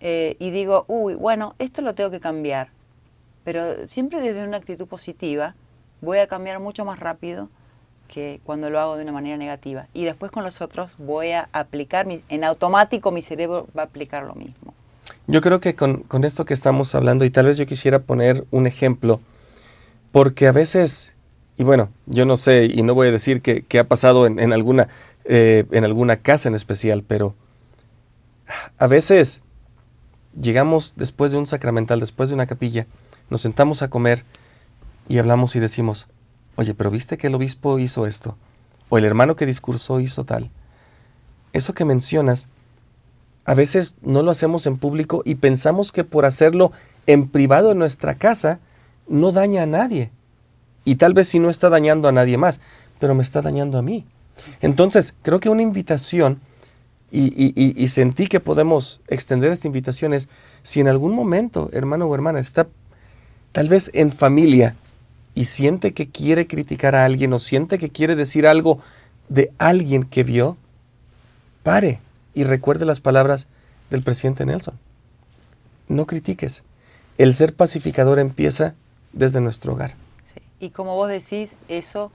eh, y digo, uy, bueno, esto lo tengo que cambiar. Pero siempre desde una actitud positiva voy a cambiar mucho más rápido que cuando lo hago de una manera negativa. Y después con los otros voy a aplicar, en automático mi cerebro va a aplicar lo mismo. Yo creo que con, con esto que estamos hablando, y tal vez yo quisiera poner un ejemplo, porque a veces, y bueno, yo no sé, y no voy a decir que, ha pasado en, en alguna, eh, en alguna casa en especial, pero a veces llegamos después de un sacramental, después de una capilla, nos sentamos a comer y hablamos y decimos, oye, pero viste que el obispo hizo esto, o el hermano que discursó hizo tal. Eso que mencionas, a veces no lo hacemos en público y pensamos que por hacerlo en privado en nuestra casa no daña a nadie. Y tal vez sí no está dañando a nadie más, pero me está dañando a mí. Entonces, creo que una invitación, y, y- y- y sentí que podemos extender esta invitación, es si en algún momento, hermano o hermana, está tal vez en familia y siente que quiere criticar a alguien o siente que quiere decir algo de alguien que vio, pare y recuerde las palabras del presidente Nelson. No critiques. El ser pacificador empieza desde nuestro hogar. Y como vos decís, eso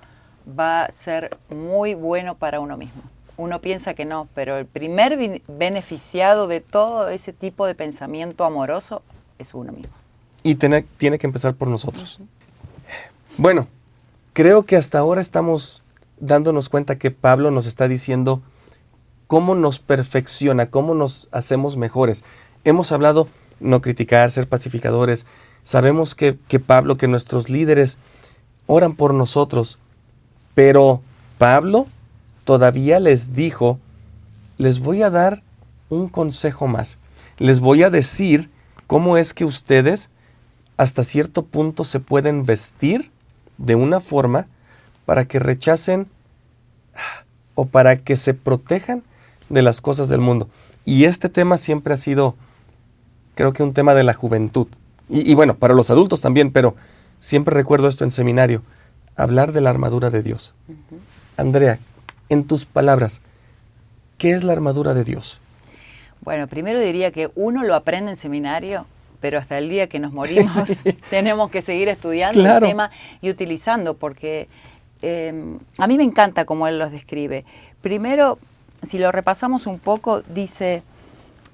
va a ser muy bueno para uno mismo. Uno piensa que no, pero el primer beneficiado de todo ese tipo de pensamiento amoroso es uno mismo. Y tiene, tiene que empezar por nosotros. Bueno, creo que hasta ahora estamos dándonos cuenta que Pablo nos está diciendo cómo nos perfecciona, cómo nos hacemos mejores. Hemos hablado no criticar, ser pacificadores. Sabemos que, que Pablo, que nuestros líderes oran por nosotros, pero Pablo todavía les dijo, les voy a dar un consejo más. Les voy a decir cómo es que ustedes hasta cierto punto se pueden vestir de una forma para que rechacen o para que se protejan de las cosas del mundo. Y este tema siempre ha sido, creo que un tema de la juventud. Y, y bueno, para los adultos también, pero siempre recuerdo esto en seminario, hablar de la armadura de Dios. Andrea, en tus palabras, ¿qué es la armadura de Dios? Bueno, primero diría que uno lo aprende en seminario, pero hasta el día que nos morimos Sí. tenemos que seguir estudiando Claro. el tema y utilizando, porque em, a mí me encanta cómo él los describe. Primero, si lo repasamos un poco, dice,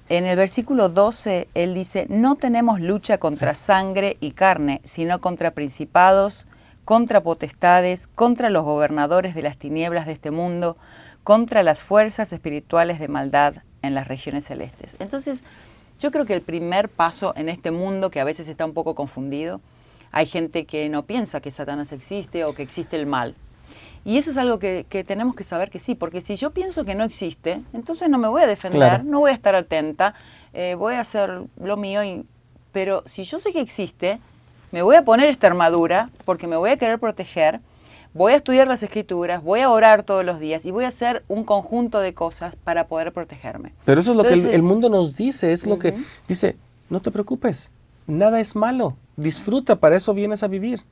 en el versículo 12, él dice, no tenemos lucha contra sangre y carne, sino contra principados, contra potestades, contra los gobernadores de las tinieblas de este mundo, contra las fuerzas espirituales de maldad en las regiones celestes. Entonces, yo creo que el primer paso en este mundo, que a veces está un poco confundido, hay gente que no piensa que Satanás existe o que existe el mal. Y eso es algo que, tenemos que saber que sí, porque si yo pienso que no existe, entonces no me voy a defender, no voy a estar atenta, eh, voy a hacer lo mío, y, pero si yo sé que existe, me voy a poner esta armadura porque me voy a querer proteger voy a estudiar las escrituras, voy a orar todos los días y voy a hacer un conjunto de cosas para poder protegerme. Pero eso es lo que el, mundo nos dice, es lo que dice, no te preocupes, nada es malo, disfruta, para eso vienes a vivir.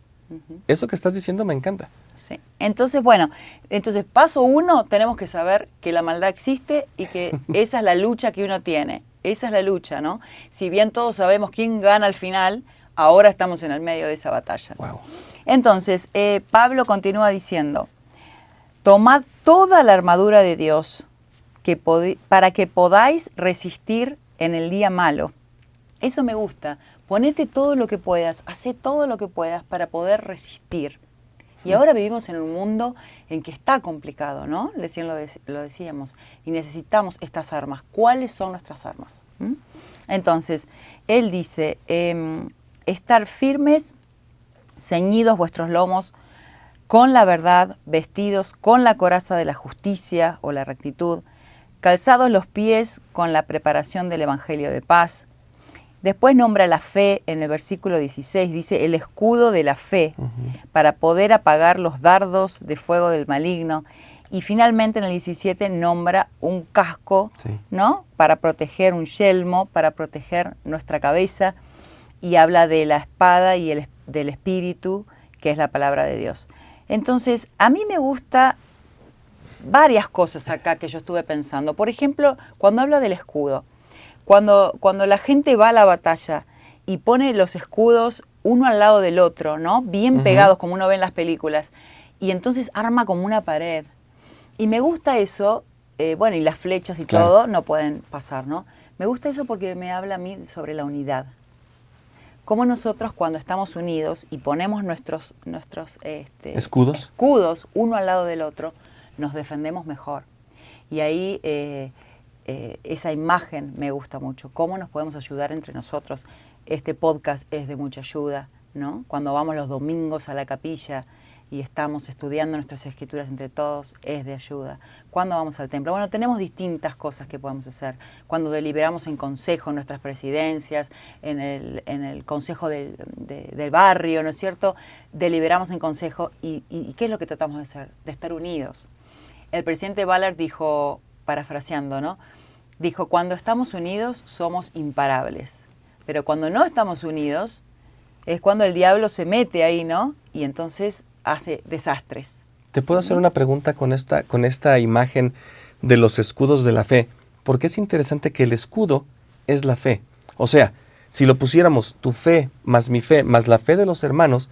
Eso que estás diciendo me encanta. Sí. Entonces, bueno, entonces paso uno, tenemos que saber que la maldad existe y que esa es la lucha que uno tiene. Esa es la lucha, ¿no? Si bien todos sabemos quién gana al final, ahora estamos en el medio de esa batalla. Wow. Entonces, eh, Pablo continúa diciendo, tomad toda la armadura de Dios para que podáis resistir en el día malo. Eso me gusta. Ponete todo lo que puedas, hace todo lo que puedas para poder resistir. Y ahora vivimos en un mundo en que está complicado, ¿no? Recién lo, decíamos. Y necesitamos estas armas. ¿Cuáles son nuestras armas? ¿Mm? Entonces, él dice, em, estar firmes ceñidos vuestros lomos con la verdad, vestidos con la coraza de la justicia o la rectitud, calzados los pies con la preparación del Evangelio de paz. Después nombra la fe en el versículo 16, dice el escudo de la fe para poder apagar los dardos de fuego del maligno. Y finalmente en el 17 nombra un casco, ¿no? Para proteger un yelmo, para proteger nuestra cabeza. Y habla de la espada y el, del Espíritu, que es la palabra de Dios. Entonces, a mí me gusta varias cosas acá que yo estuve pensando. Por ejemplo, cuando habla del escudo, cuando, cuando la gente va a la batalla y pone los escudos uno al lado del otro, ¿no? Bien pegados como uno ve en las películas, y entonces arma como una pared. Y me gusta eso, eh, bueno, y las flechas y todo no pueden pasar, ¿no? Me gusta eso porque me habla a mí sobre la unidad cómo nosotros cuando estamos unidos y ponemos nuestros, nuestros este, escudos. escudos uno al lado del otro, nos defendemos mejor. Y ahí eh, eh, esa imagen me gusta mucho, cómo nos podemos ayudar entre nosotros. Este podcast es de mucha ayuda, ¿no? Cuando vamos los domingos a la capilla, y estamos estudiando nuestras escrituras entre todos, es de ayuda. ¿Cuándo vamos al templo? Bueno, tenemos distintas cosas que podemos hacer. Cuando deliberamos en consejo, en nuestras presidencias, en el, en el consejo del, del, barrio, ¿no es cierto? Deliberamos en consejo y, y, ¿qué es lo que tratamos de hacer? De estar unidos. El presidente Ballard dijo, parafraseando, ¿no? Dijo, cuando estamos unidos somos imparables, pero cuando no estamos unidos es cuando el diablo se mete ahí, ¿no? Y entonces hace desastres. Te puedo hacer una pregunta con esta, con esta imagen de los escudos de la fe, porque es interesante que el escudo es la fe. O sea, si lo pusiéramos tu fe más mi fe más la fe de los hermanos,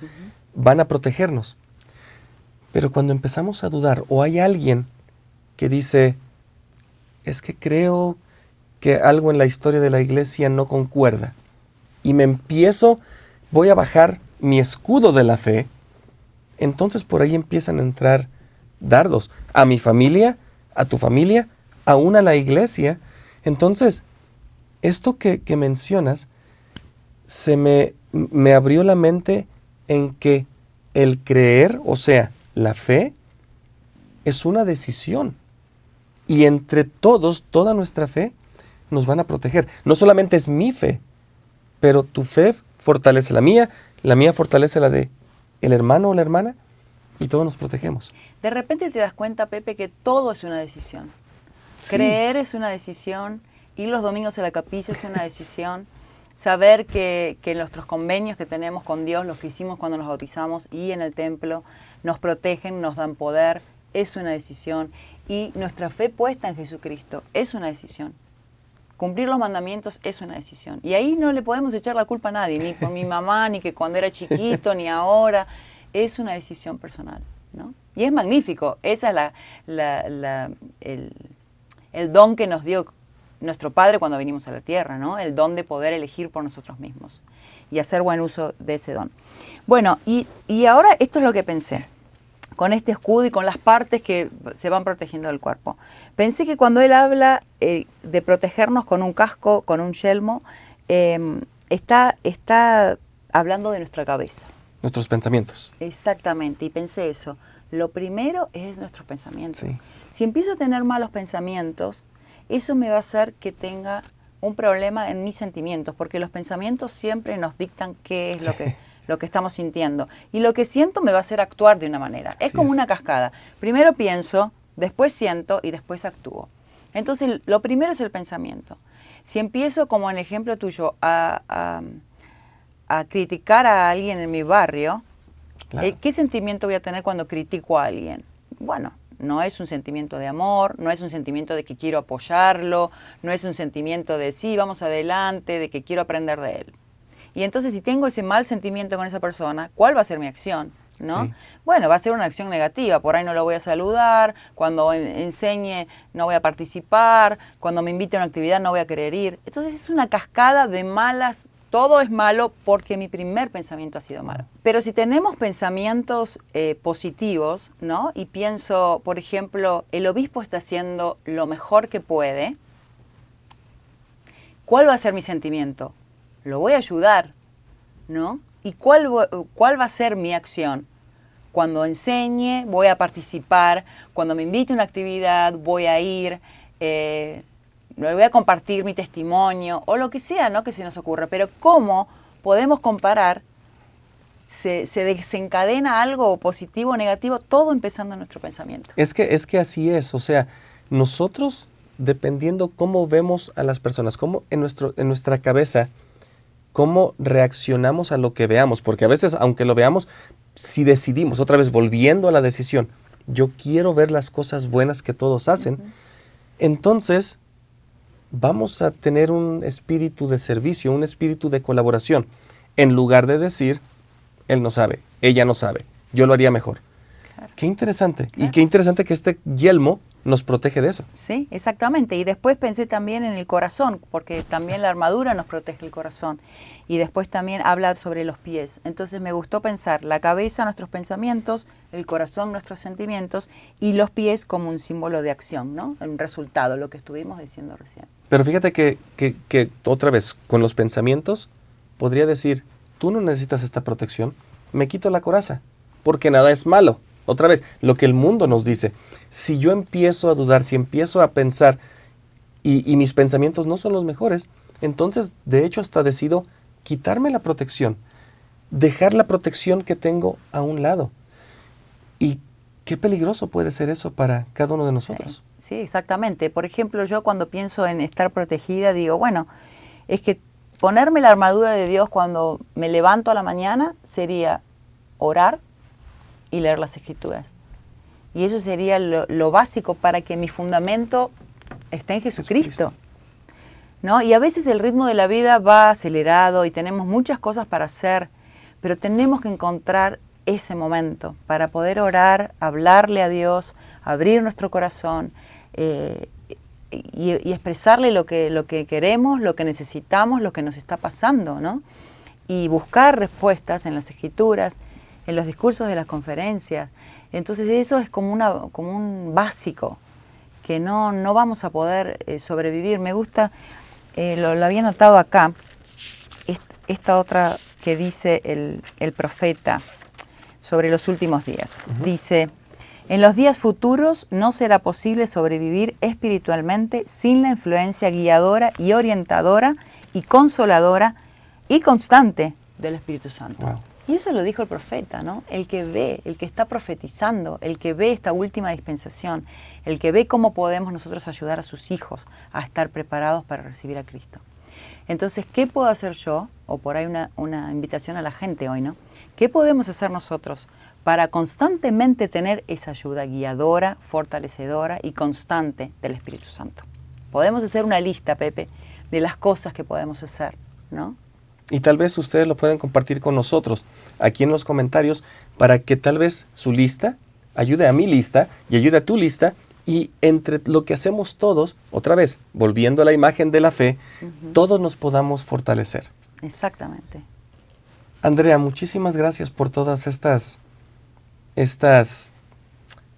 van a protegernos. Pero cuando empezamos a dudar o hay alguien que dice, es que creo que algo en la historia de la iglesia no concuerda, y me empiezo, voy a bajar mi escudo de la fe, entonces por ahí empiezan a entrar dardos a mi familia, a tu familia, aún a la iglesia. Entonces, esto que, mencionas se me, me abrió la mente en que el creer, o sea, la fe, es una decisión. Y entre todos, toda nuestra fe, nos van a proteger. No solamente es mi fe, pero tu fe fortalece la mía, la mía fortalece la de el hermano o la hermana y todos nos protegemos. De repente te das cuenta, Pepe, que todo es una decisión. Creer es una decisión, ir los domingos a la capilla es una decisión, saber que, que nuestros convenios que tenemos con Dios, los que hicimos cuando nos bautizamos y en el templo, nos protegen, nos dan poder, es una decisión. Y nuestra fe puesta en Jesucristo es una decisión. Cumplir los mandamientos es una decisión. Y ahí no le podemos echar la culpa a nadie, ni por mi mamá, ni que cuando era chiquito, ni ahora. Es una decisión personal. ¿no? Y es magnífico, ese es la, la, el, el, don que nos dio nuestro Padre cuando vinimos a la tierra, ¿no? el don de poder elegir por nosotros mismos y hacer buen uso de ese don. Bueno, y, y ahora esto es lo que pensé con este escudo y con las partes que se van protegiendo del cuerpo. Pensé que cuando él habla eh, de protegernos con un casco, con un yelmo, em, está, está hablando de nuestra cabeza. Nuestros pensamientos. Exactamente, y pensé eso. Lo primero es nuestros pensamientos. Si empiezo a tener malos pensamientos, eso me va a hacer que tenga un problema en mis sentimientos, porque los pensamientos siempre nos dictan qué es lo que lo que estamos sintiendo. Y lo que siento me va a hacer actuar de una manera. Es como una cascada. Primero pienso, después siento y después actúo. Entonces, lo primero es el pensamiento. Si empiezo, como en el ejemplo tuyo, a, criticar a alguien en mi barrio, eh, ¿qué sentimiento voy a tener cuando critico a alguien? Bueno, no es un sentimiento de amor, no es un sentimiento de que quiero apoyarlo, no es un sentimiento de sí, vamos adelante, de que quiero aprender de él. Y entonces si tengo ese mal sentimiento con esa persona, ¿cuál va a ser mi acción? ¿no? Bueno, va a ser una acción negativa, por ahí no lo voy a saludar, cuando enseñe no voy a participar, cuando me invite a una actividad no voy a querer ir. Entonces es una cascada de malas, todo es malo porque mi primer pensamiento ha sido malo. Pero si tenemos pensamientos eh, positivos, ¿no? Y pienso, por ejemplo, el obispo está haciendo lo mejor que puede, ¿cuál va a ser mi sentimiento? Lo voy a ayudar, ¿no? ¿Y cuál, cuál va a ser mi acción? Cuando enseñe, voy a participar, cuando me invite a una actividad, voy a ir, eh, voy a compartir mi testimonio o lo que sea, ¿no? Que se nos ocurra. Pero ¿cómo podemos comparar? Se, se, desencadena algo positivo o negativo, todo empezando en nuestro pensamiento. Es que, es que así es, o sea, nosotros, dependiendo cómo vemos a las personas, cómo en, nuestro, en nuestra cabeza cómo reaccionamos a lo que veamos, porque a veces, aunque lo veamos, si decidimos, otra vez volviendo a la decisión, yo quiero ver las cosas buenas que todos hacen, entonces vamos a tener un espíritu de servicio, un espíritu de colaboración, en lugar de decir, él no sabe, ella no sabe, yo lo haría mejor. Qué interesante. Y qué interesante que este yelmo nos protege de eso. Sí, exactamente. Y después pensé también en el corazón, porque también la armadura nos protege el corazón. Y después también habla sobre los pies. Entonces me gustó pensar la cabeza, nuestros pensamientos, el corazón, nuestros sentimientos, y los pies como un símbolo de acción, ¿no? Un resultado, lo que estuvimos diciendo recién. Pero fíjate que, que, que otra vez, con los pensamientos, podría decir, tú no necesitas esta protección, me quito la coraza, porque nada es malo. Otra vez, lo que el mundo nos dice. Si yo empiezo a dudar, si empiezo a pensar y, mis pensamientos no son los mejores, entonces de hecho hasta decido quitarme la protección, dejar la protección que tengo a un lado. Y qué peligroso puede ser eso para cada uno de nosotros. Sí, exactamente. Por ejemplo, yo cuando pienso en estar protegida, digo, bueno, es que ponerme la armadura de Dios cuando me levanto a la mañana sería orar, y leer las escrituras. Y eso sería lo, básico para que mi fundamento esté en Jesucristo. ¿No? Y a veces el ritmo de la vida va acelerado y tenemos muchas cosas para hacer, pero tenemos que encontrar ese momento para poder orar, hablarle a Dios, abrir nuestro corazón eh, y, expresarle lo que, lo que queremos, lo que necesitamos, lo que nos está pasando, ¿no? Y buscar respuestas en las escrituras en los discursos de las conferencias. Entonces eso es como, una, como un básico que no, no vamos a poder eh, sobrevivir. Me gusta, eh, lo, había notado acá, esta otra que dice el, profeta sobre los últimos días. Dice, en los días futuros no será posible sobrevivir espiritualmente sin la influencia guiadora y orientadora y consoladora y constante del Espíritu Santo. Y eso lo dijo el profeta, ¿no? El que ve, el que está profetizando, el que ve esta última dispensación, el que ve cómo podemos nosotros ayudar a sus hijos a estar preparados para recibir a Cristo. Entonces, ¿qué puedo hacer yo? O por ahí una, invitación a la gente hoy, ¿no? ¿Qué podemos hacer nosotros para constantemente tener esa ayuda guiadora, fortalecedora y constante del Espíritu Santo? Podemos hacer una lista, Pepe, de las cosas que podemos hacer, ¿no? Y tal vez ustedes lo pueden compartir con nosotros aquí en los comentarios para que tal vez su lista ayude a mi lista y ayude a tu lista y entre lo que hacemos todos, otra vez, volviendo a la imagen de la fe, todos nos podamos fortalecer. Exactamente. Andrea, muchísimas gracias por todas estas, estas,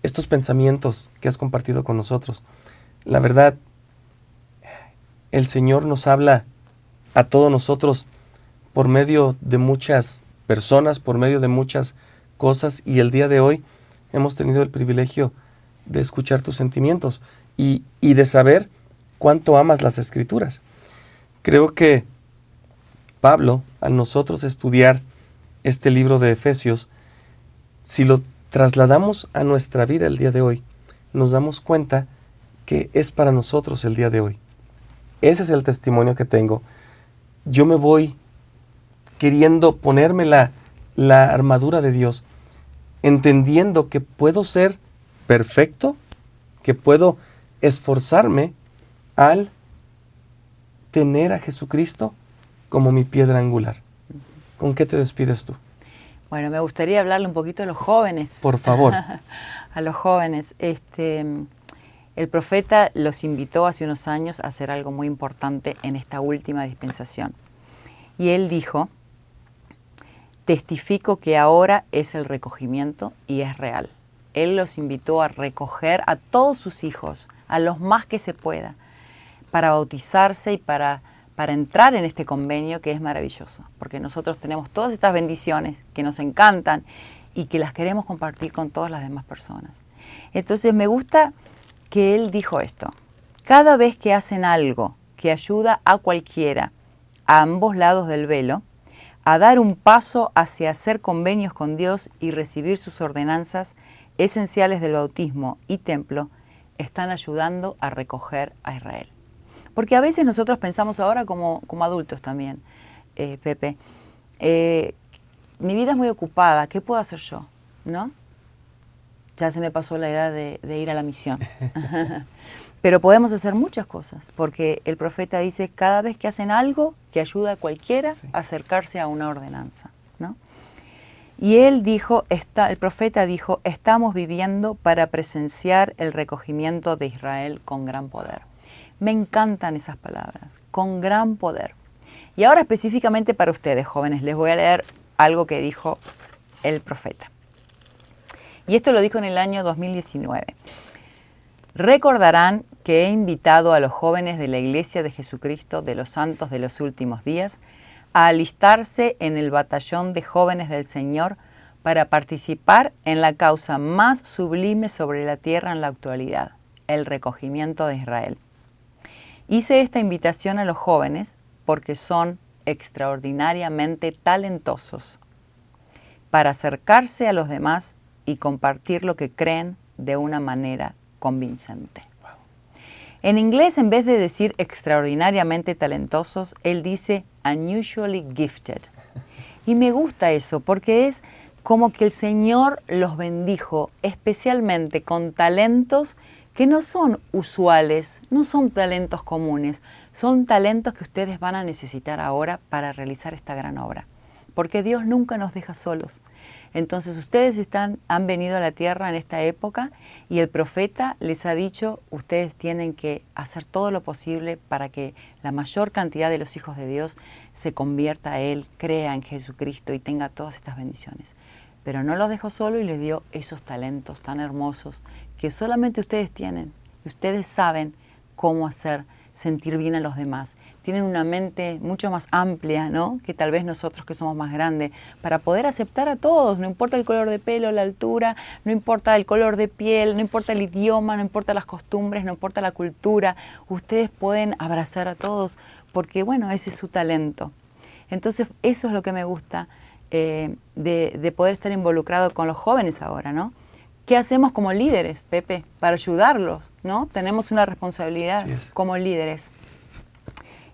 estos pensamientos que has compartido con nosotros. La verdad, el Señor nos habla a todos nosotros por medio de muchas personas, por medio de muchas cosas y el día de hoy hemos tenido el privilegio de escuchar tus sentimientos y, de saber cuánto amas las escrituras. Creo que Pablo, al nosotros estudiar este libro de Efesios, si lo trasladamos a nuestra vida el día de hoy, nos damos cuenta que es para nosotros el día de hoy. Ese es el testimonio que tengo. Yo me voy queriendo ponerme la, la armadura de Dios, entendiendo que puedo ser perfecto que puedo esforzarme al tener a Jesucristo como mi piedra angular. ¿Con qué te despides tú? Bueno, me gustaría hablarle un poquito a los jóvenes. Por favor. a los jóvenes. Este, el profeta los invitó hace unos años a hacer algo muy importante en esta última dispensación. Y él dijo, testifico que ahora es el recogimiento y es real. Él los invitó a recoger a todos sus hijos, a los más que se pueda, para bautizarse y para, para entrar en este convenio que es maravilloso, porque nosotros tenemos todas estas bendiciones que nos encantan y que las queremos compartir con todas las demás personas. Entonces me gusta que él dijo esto, cada vez que hacen algo que ayuda a cualquiera, a ambos lados del velo, a dar un paso hacia hacer convenios con Dios y recibir sus ordenanzas, esenciales del bautismo y templo están ayudando a recoger a Israel. Porque a veces nosotros pensamos ahora como, como adultos también, eh, Pepe, eh, mi vida es muy ocupada, ¿qué puedo hacer yo? ¿No? Ya se me pasó la edad de, ir a la misión. Pero podemos hacer muchas cosas, porque el profeta dice, cada vez que hacen algo que ayuda a cualquiera a acercarse a una ordenanza. ¿no? Y él dijo, está, el profeta dijo, estamos viviendo para presenciar el recogimiento de Israel con gran poder. Me encantan esas palabras, con gran poder. Y ahora específicamente para ustedes, jóvenes, les voy a leer algo que dijo el profeta. Y esto lo dijo en el año 2019. Recordarán que he invitado a los jóvenes de la Iglesia de Jesucristo de los Santos de los Últimos Días a alistarse en el batallón de jóvenes del Señor para participar en la causa más sublime sobre la tierra en la actualidad, el recogimiento de Israel. Hice esta invitación a los jóvenes porque son extraordinariamente talentosos para acercarse a los demás y compartir lo que creen de una manera convincente. En inglés, en vez de decir extraordinariamente talentosos, él dice unusually gifted. Y me gusta eso porque es como que el Señor los bendijo especialmente con talentos que no son usuales, no son talentos comunes, son talentos que ustedes van a necesitar ahora para realizar esta gran obra. Porque Dios nunca nos deja solos. Entonces ustedes están, han venido a la tierra en esta época y el profeta les ha dicho, ustedes tienen que hacer todo lo posible para que la mayor cantidad de los hijos de Dios se convierta a Él, crea en Jesucristo y tenga todas estas bendiciones. Pero no los dejó solo y les dio esos talentos tan hermosos que solamente ustedes tienen. Ustedes saben cómo hacer sentir bien a los demás. Tienen una mente mucho más amplia, ¿no? Que tal vez nosotros que somos más grandes, para poder aceptar a todos, no importa el color de pelo, la altura, no importa el color de piel, no importa el idioma, no importa las costumbres, no importa la cultura, ustedes pueden abrazar a todos, porque bueno, ese es su talento. Entonces, eso es lo que me gusta eh, de, de poder estar involucrado con los jóvenes ahora, ¿no? ¿Qué hacemos como líderes, Pepe, para ayudarlos? ¿no? Tenemos una responsabilidad como líderes.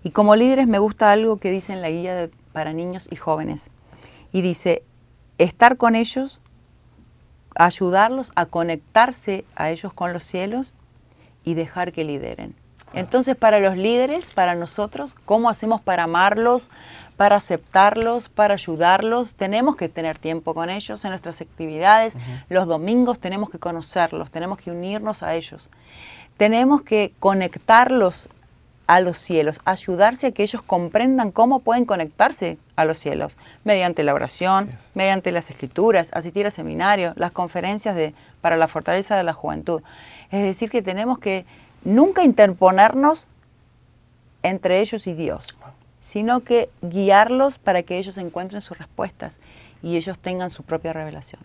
Y como líderes me gusta algo que dice en la guía para niños y jóvenes. Y dice, estar con ellos, ayudarlos a conectarse a ellos con los cielos y dejar que lideren. Entonces, para los líderes, para nosotros, ¿cómo hacemos para amarlos, para aceptarlos, para ayudarlos? Tenemos que tener tiempo con ellos en nuestras actividades. Los domingos tenemos que conocerlos, tenemos que unirnos a ellos. Tenemos que conectarlos a los cielos, ayudarse a que ellos comprendan cómo pueden conectarse a los cielos, mediante la oración, mediante las escrituras, asistir a seminarios, las conferencias de, para la fortaleza de la juventud. Es decir, que tenemos que nunca interponernos entre ellos y Dios, sino que guiarlos para que ellos encuentren sus respuestas y ellos tengan su propia revelación.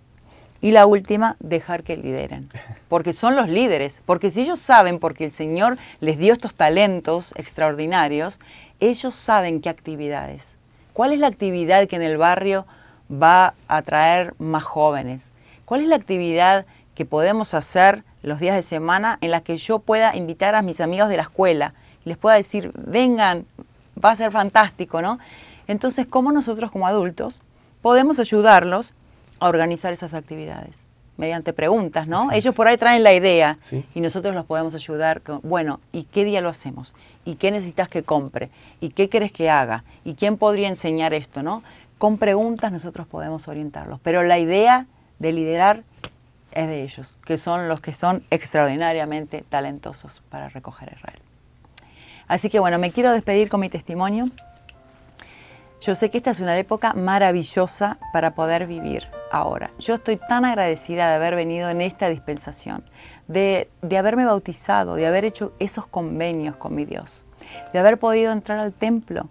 Y la última, dejar que lideren, porque son los líderes, porque si ellos saben, porque el Señor les dio estos talentos extraordinarios, ellos saben qué actividades. ¿Cuál es la actividad que en el barrio va a atraer más jóvenes? ¿Cuál es la actividad que podemos hacer los días de semana en la que yo pueda invitar a mis amigos de la escuela y les pueda decir, vengan, va a ser fantástico, ¿no? Entonces, ¿cómo nosotros como adultos podemos ayudarlos a organizar esas actividades? Mediante preguntas, ¿no? Ellos por ahí traen la idea y nosotros los podemos ayudar con, bueno, ¿y qué día lo hacemos? ¿Y qué necesitas que compre? ¿Y qué quieres que haga? ¿Y quién podría enseñar esto, no? Con preguntas nosotros podemos orientarlos, pero la idea de liderar es de ellos, que son los que son extraordinariamente talentosos para recoger Israel. Así que bueno, me quiero despedir con mi testimonio. Yo sé que esta es una época maravillosa para poder vivir ahora. Yo estoy tan agradecida de haber venido en esta dispensación, de, haberme bautizado, de haber hecho esos convenios con mi Dios, de haber podido entrar al templo.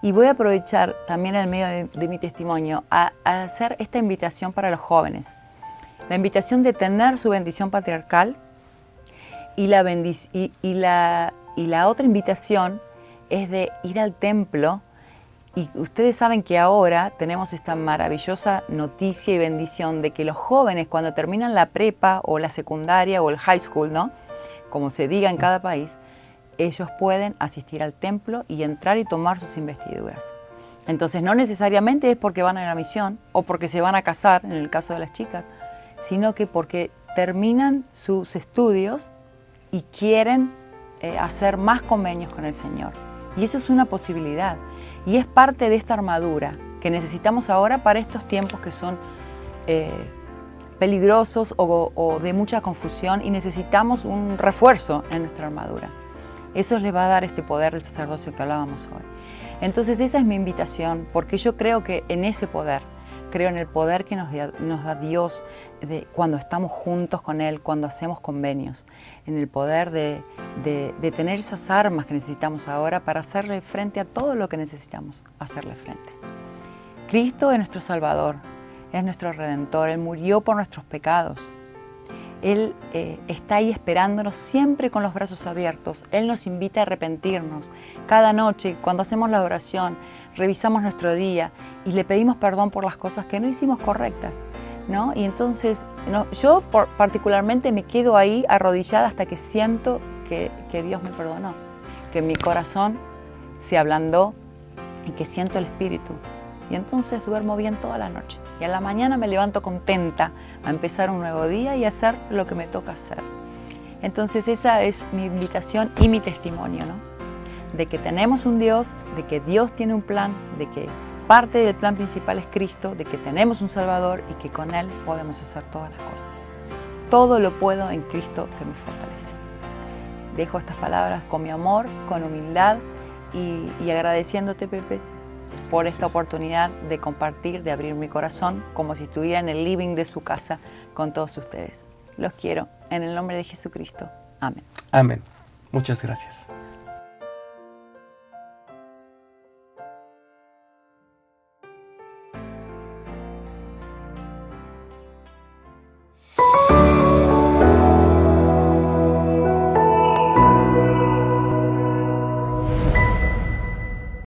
Y voy a aprovechar también el medio de, mi testimonio a, hacer esta invitación para los jóvenes. La invitación de tener su bendición patriarcal y la, y, la, y la otra invitación es de ir al templo y ustedes saben que ahora tenemos esta maravillosa noticia y bendición de que los jóvenes cuando terminan la prepa o la secundaria o el high school, ¿no? Como se diga en cada país, ellos pueden asistir al templo y entrar y tomar sus investiduras. Entonces no necesariamente es porque van a la misión o porque se van a casar, en el caso de las chicas, sino que porque terminan sus estudios y quieren eh, hacer más convenios con el Señor. Y eso es una posibilidad. Y es parte de esta armadura que necesitamos ahora para estos tiempos que son eh, peligrosos o, de mucha confusión y necesitamos un refuerzo en nuestra armadura. Eso les va a dar este poder del sacerdocio que hablábamos hoy. Entonces esa es mi invitación, porque yo creo que en ese poder, creo en el poder que nos, da Dios cuando estamos juntos con Él, cuando hacemos convenios, en el poder de, de, tener esas armas que necesitamos ahora para hacerle frente a todo lo que necesitamos hacerle frente. Cristo es nuestro Salvador, es nuestro Redentor, Él murió por nuestros pecados. Él eh, está ahí esperándonos siempre con los brazos abiertos. Él nos invita a arrepentirnos. Cada noche, cuando hacemos la oración, revisamos nuestro día y le pedimos perdón por las cosas que no hicimos correctas. ¿no? Y entonces yo particularmente me quedo ahí arrodillada hasta que siento que, que Dios me perdonó, que mi corazón se ablandó y que siento el Espíritu. Y entonces duermo bien toda la noche. Y a la mañana me levanto contenta a empezar un nuevo día y hacer lo que me toca hacer. Entonces esa es mi invitación y mi testimonio, ¿no? De que tenemos un Dios, de que Dios tiene un plan, de que parte del plan principal es Cristo, de que tenemos un Salvador y que con Él podemos hacer todas las cosas. Todo lo puedo en Cristo que me fortalece. Dejo estas palabras con mi amor, con humildad y, agradeciéndote, Pepe, por esta oportunidad de compartir, de abrir mi corazón como si estuviera en el living de su casa con todos ustedes. Los quiero en el nombre de Jesucristo. Amén. Amén. Muchas gracias.